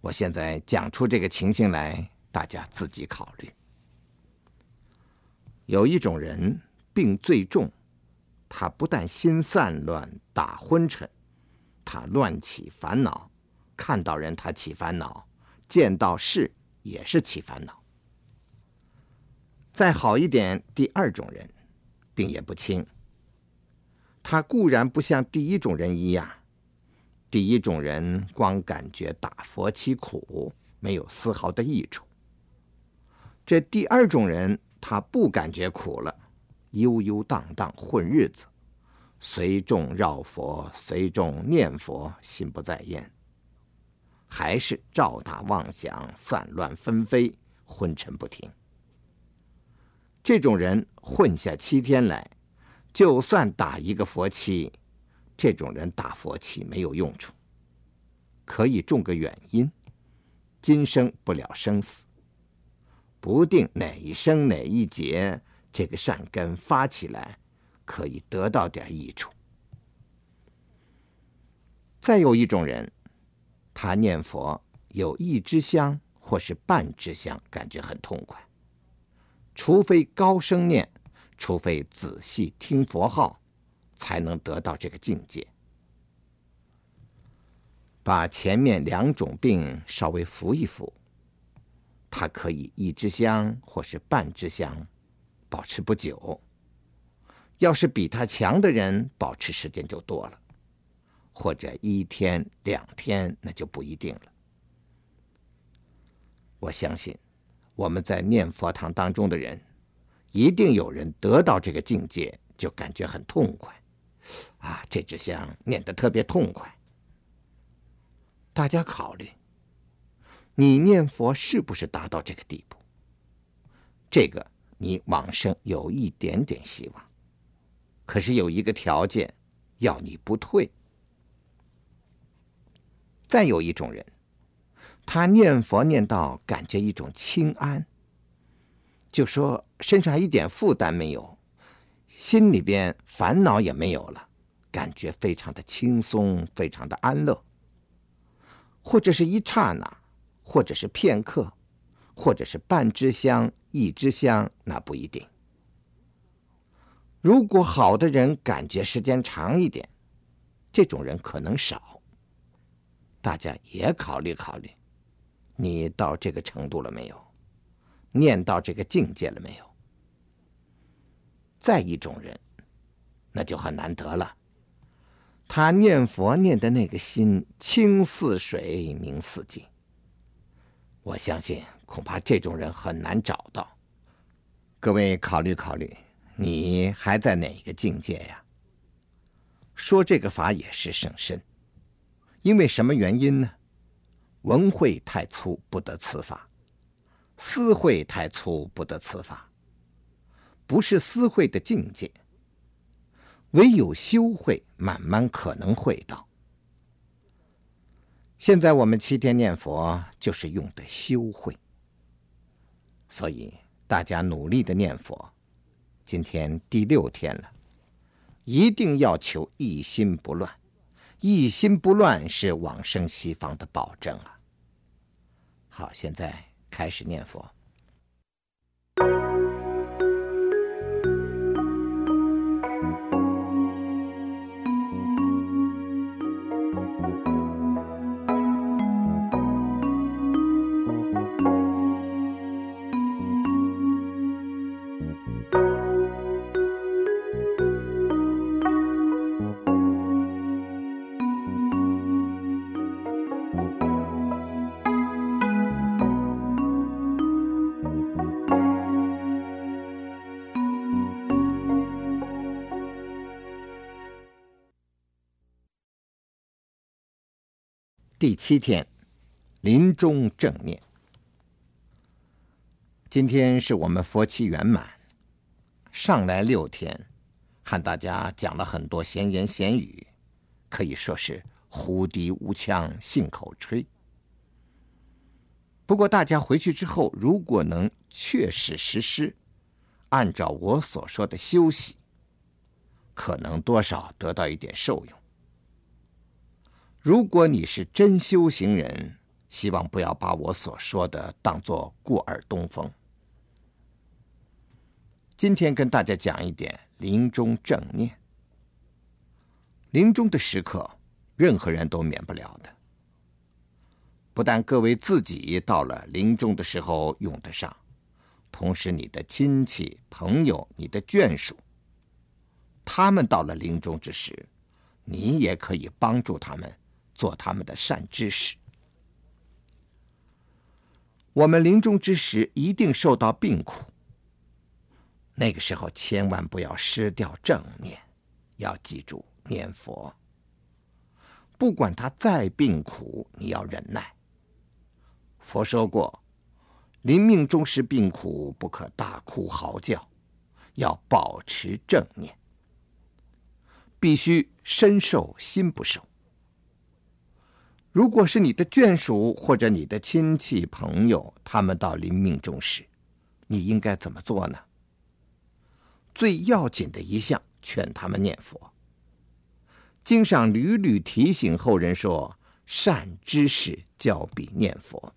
我现在讲出这个情形来，大家自己考虑。有一种人病最重，他不但心散乱、打昏沉，他乱起烦恼，看到人他起烦恼，见到事也是起烦恼。再好一点，第二种人，病也不轻，他固然不像第一种人一样。第一种人光感觉打佛七苦，没有丝毫的益处。这第二种人，他不感觉苦了，悠悠荡荡混日子，随众绕佛，随众念佛，心不在焉，还是照打妄想，散乱纷飞，昏沉不停。这种人混下七天来，就算打一个佛七。这种人打佛七没有用处，可以种个远因，今生不了生死，不定哪一生哪一劫，这个善根发起来，可以得到点益处。再有一种人，他念佛有一支香或是半支香，感觉很痛快，除非高声念，除非仔细听佛号。才能得到这个境界。把前面两种病稍微扶一扶，他可以一支香或是半支香，保持不久。要是比他强的人，保持时间就多了，或者一天两天，那就不一定了。我相信我们在念佛堂当中的人，一定有人得到这个境界，就感觉很痛快。啊，这支香念得特别痛快。大家考虑，你念佛是不是达到这个地步？这个你往生有一点点希望，可是有一个条件，要你不退。再有一种人，他念佛念到感觉一种清安，就说身上一点负担没有。心里边烦恼也没有了，感觉非常的轻松，非常的安乐。或者是一刹那，或者是片刻，或者是半支香、一支香，那不一定。如果好的人感觉时间长一点，这种人可能少。大家也考虑考虑，你到这个程度了没有？念到这个境界了没有？再一种人，那就很难得了。他念佛念的那个心清似水，明似镜。我相信，恐怕这种人很难找到。各位考虑考虑，你还在哪个境界呀？说这个法也是圣身，因为什么原因呢？文会太粗，不得此法；思会太粗，不得此法。不是思会的境界，唯有修会，慢慢可能会到。现在我们七天念佛，就是用的修会，所以大家努力的念佛。今天第六天了，一定要求一心不乱，一心不乱是往生西方的保证啊！好，现在开始念佛。第七天，临终正念。今天是我们佛期圆满，上来六天，和大家讲了很多闲言闲语，可以说是胡笛无腔，信口吹。不过大家回去之后，如果能确实实施，按照我所说的休息，可能多少得到一点受用。如果你是真修行人，希望不要把我所说的当作过耳东风。今天跟大家讲一点临终正念。临终的时刻，任何人都免不了的。不但各位自己到了临终的时候用得上，同时你的亲戚、朋友、你的眷属，他们到了临终之时，你也可以帮助他们，做他们的善知识。我们临终之时一定受到病苦，那个时候千万不要失掉正念，要记住念佛。不管他再病苦，你要忍耐。佛说过，临命终时病苦，不可大哭嚎叫，要保持正念，必须身受心不受。如果是你的眷属或者你的亲戚朋友，他们到临命终时，你应该怎么做呢？最要紧的一项，劝他们念佛。经上屡屡提醒后人说：“善知识教彼念佛。”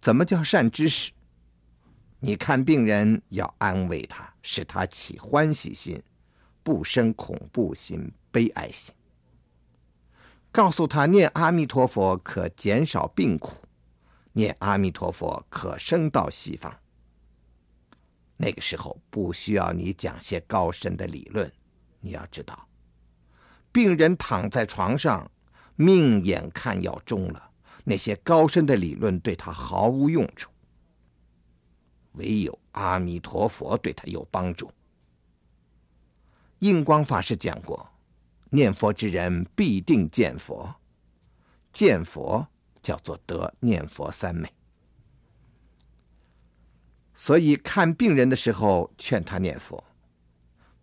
怎么叫善知识？你看病人要安慰他，使他起欢喜心，不生恐怖心、悲哀心。告诉他念阿弥陀佛可减少病苦，念阿弥陀佛可升到西方。那个时候不需要你讲些高深的理论，你要知道，病人躺在床上，命眼看要终了，那些高深的理论对他毫无用处，唯有阿弥陀佛对他有帮助。印光法师讲过。念佛之人必定见佛，见佛叫做得念佛三昧。所以看病人的时候，劝他念佛，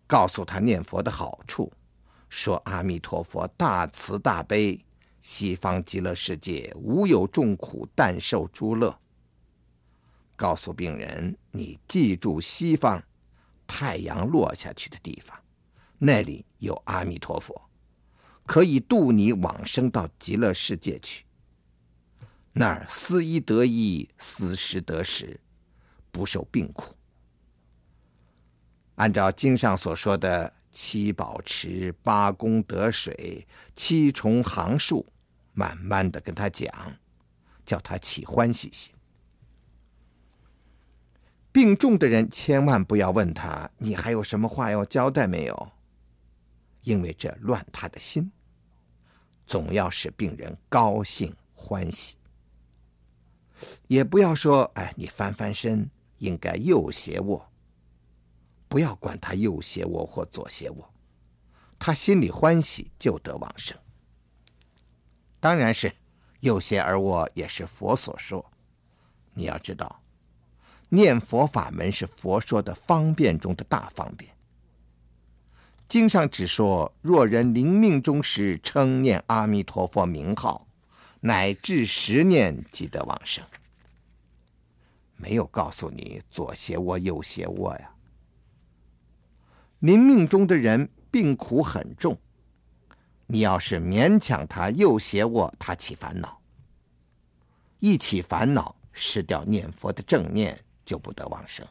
告诉他念佛的好处，说阿弥陀佛大慈大悲，西方极乐世界无有众苦，但受诸乐。告诉病人，你记住西方太阳落下去的地方。那里有阿弥陀佛，可以渡你往生到极乐世界去。那儿思一得一，思十得十，不受病苦。按照经上所说的七宝池、八功德水、七重行树，慢慢的跟他讲，叫他起欢喜心。病重的人千万不要问他：“你还有什么话要交代没有？”因为这乱他的心，总要使病人高兴欢喜。也不要说，哎，你翻翻身，应该右斜卧。不要管他右斜卧或左斜卧，他心里欢喜就得往生。当然是右斜而卧也是佛所说。你要知道，念佛法门是佛说的方便中的大方便。经上只说，若人临命终时称念阿弥陀佛名号，乃至十念即得往生。没有告诉你左斜卧右斜卧呀。临命中的人病苦很重，你要是勉强他右斜卧，他起烦恼，一起烦恼，失掉念佛的正念，就不得往生。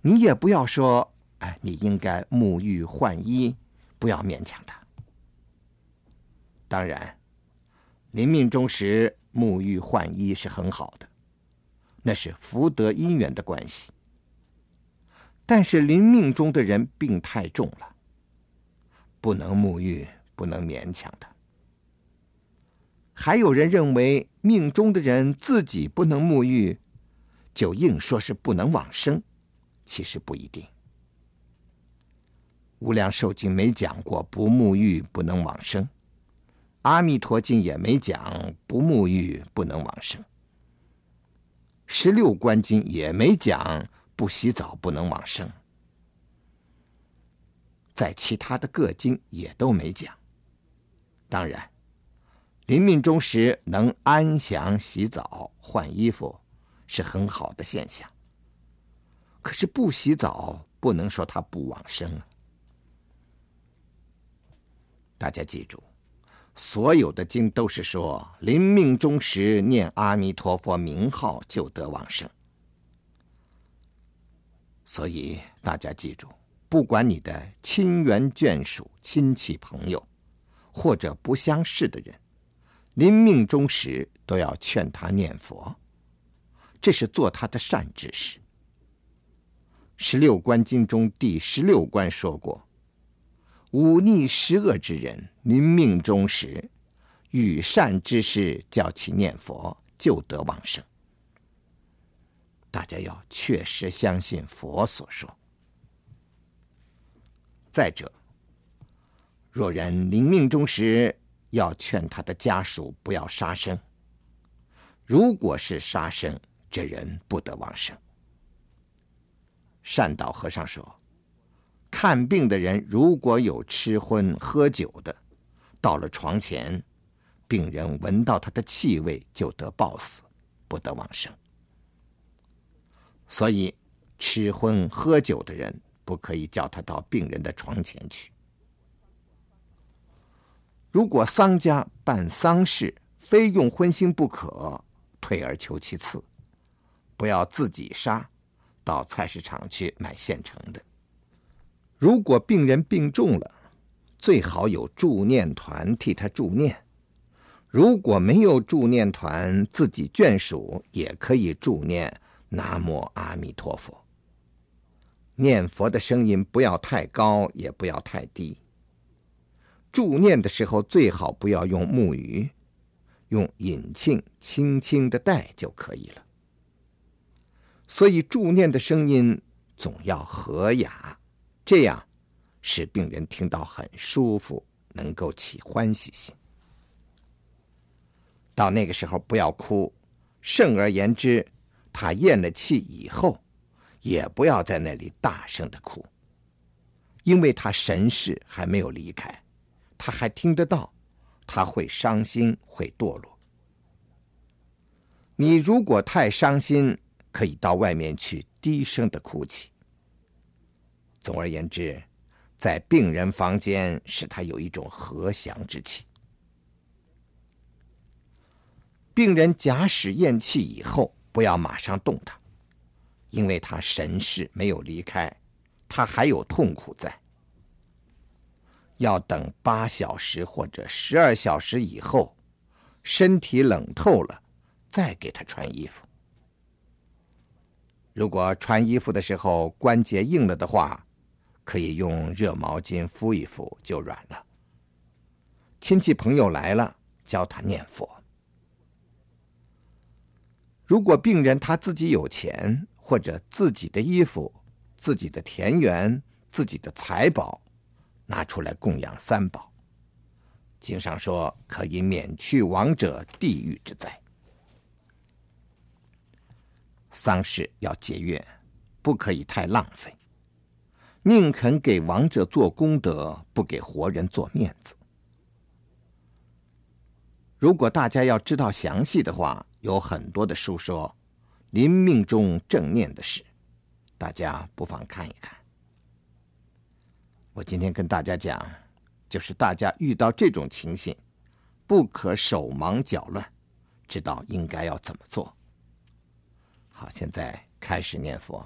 你也不要说。哎，你应该沐浴换衣，不要勉强他。当然，临命终时沐浴换衣是很好的，那是福德因缘的关系。但是临命中的人病太重了，不能沐浴，不能勉强他。还有人认为命中的人自己不能沐浴，就硬说是不能往生，其实不一定。无量寿经没讲过不沐浴不能往生，阿弥陀经也没讲不沐浴不能往生。十六观经也没讲不洗澡不能往生，在其他的各经也都没讲。当然，临命终时能安详洗澡换衣服是很好的现象。可是不洗澡不能说他不往生啊！大家记住。所有的经都是说，临命终时念阿弥陀佛名号就得往生。所以大家记住，不管你的亲缘眷属、亲戚朋友，或者不相识的人，临命终时都要劝他念佛，这是做他的善知识。十六观经中第十六观说过。忤逆十恶之人，临命终时，与善知识教其念佛，就得往生。大家要确实相信佛所说。再者，若人临命终时，要劝他的家属不要杀生。如果是杀生，这人不得往生。善导和尚说。看病的人如果有吃荤喝酒的，到了床前，病人闻到他的气味就得暴死，不得往生。所以，吃荤喝酒的人不可以叫他到病人的床前去。如果丧家办丧事，非用荤腥不可，退而求其次，不要自己杀，到菜市场去买现成的。如果病人病重了，最好有助念团替他助念；如果没有助念团，自己眷属也可以助念“南无阿弥陀佛”。念佛的声音不要太高，也不要太低。助念的时候最好不要用木鱼，用引磬轻轻的带就可以了。所以助念的声音总要和雅。这样使病人听到很舒服，能够起欢喜心。到那个时候不要哭，甚而言之，他咽了气以后，也不要在那里大声的哭，因为他神识还没有离开，他还听得到，他会伤心，会堕落。你如果太伤心，可以到外面去低声的哭泣。总而言之，在病人房间使他有一种和祥之气。病人假使咽气以后，不要马上动他，因为他神识没有离开，他还有痛苦在。要等八小时或者十二小时以后，身体冷透了，再给他穿衣服。如果穿衣服的时候关节硬了的话，可以用热毛巾敷一敷就软了。亲戚朋友来了，教他念佛。如果病人他自己有钱，或者自己的衣服、自己的田园、自己的财宝，拿出来供养三宝，经上说可以免去亡者地狱之灾。丧事要节约，不可以太浪费。宁肯给亡者做功德，不给活人做面子。如果大家要知道详细的话，有很多的书说临命终正念的事，大家不妨看一看。我今天跟大家讲，就是大家遇到这种情形，不可手忙脚乱，知道应该要怎么做。好，现在开始念佛。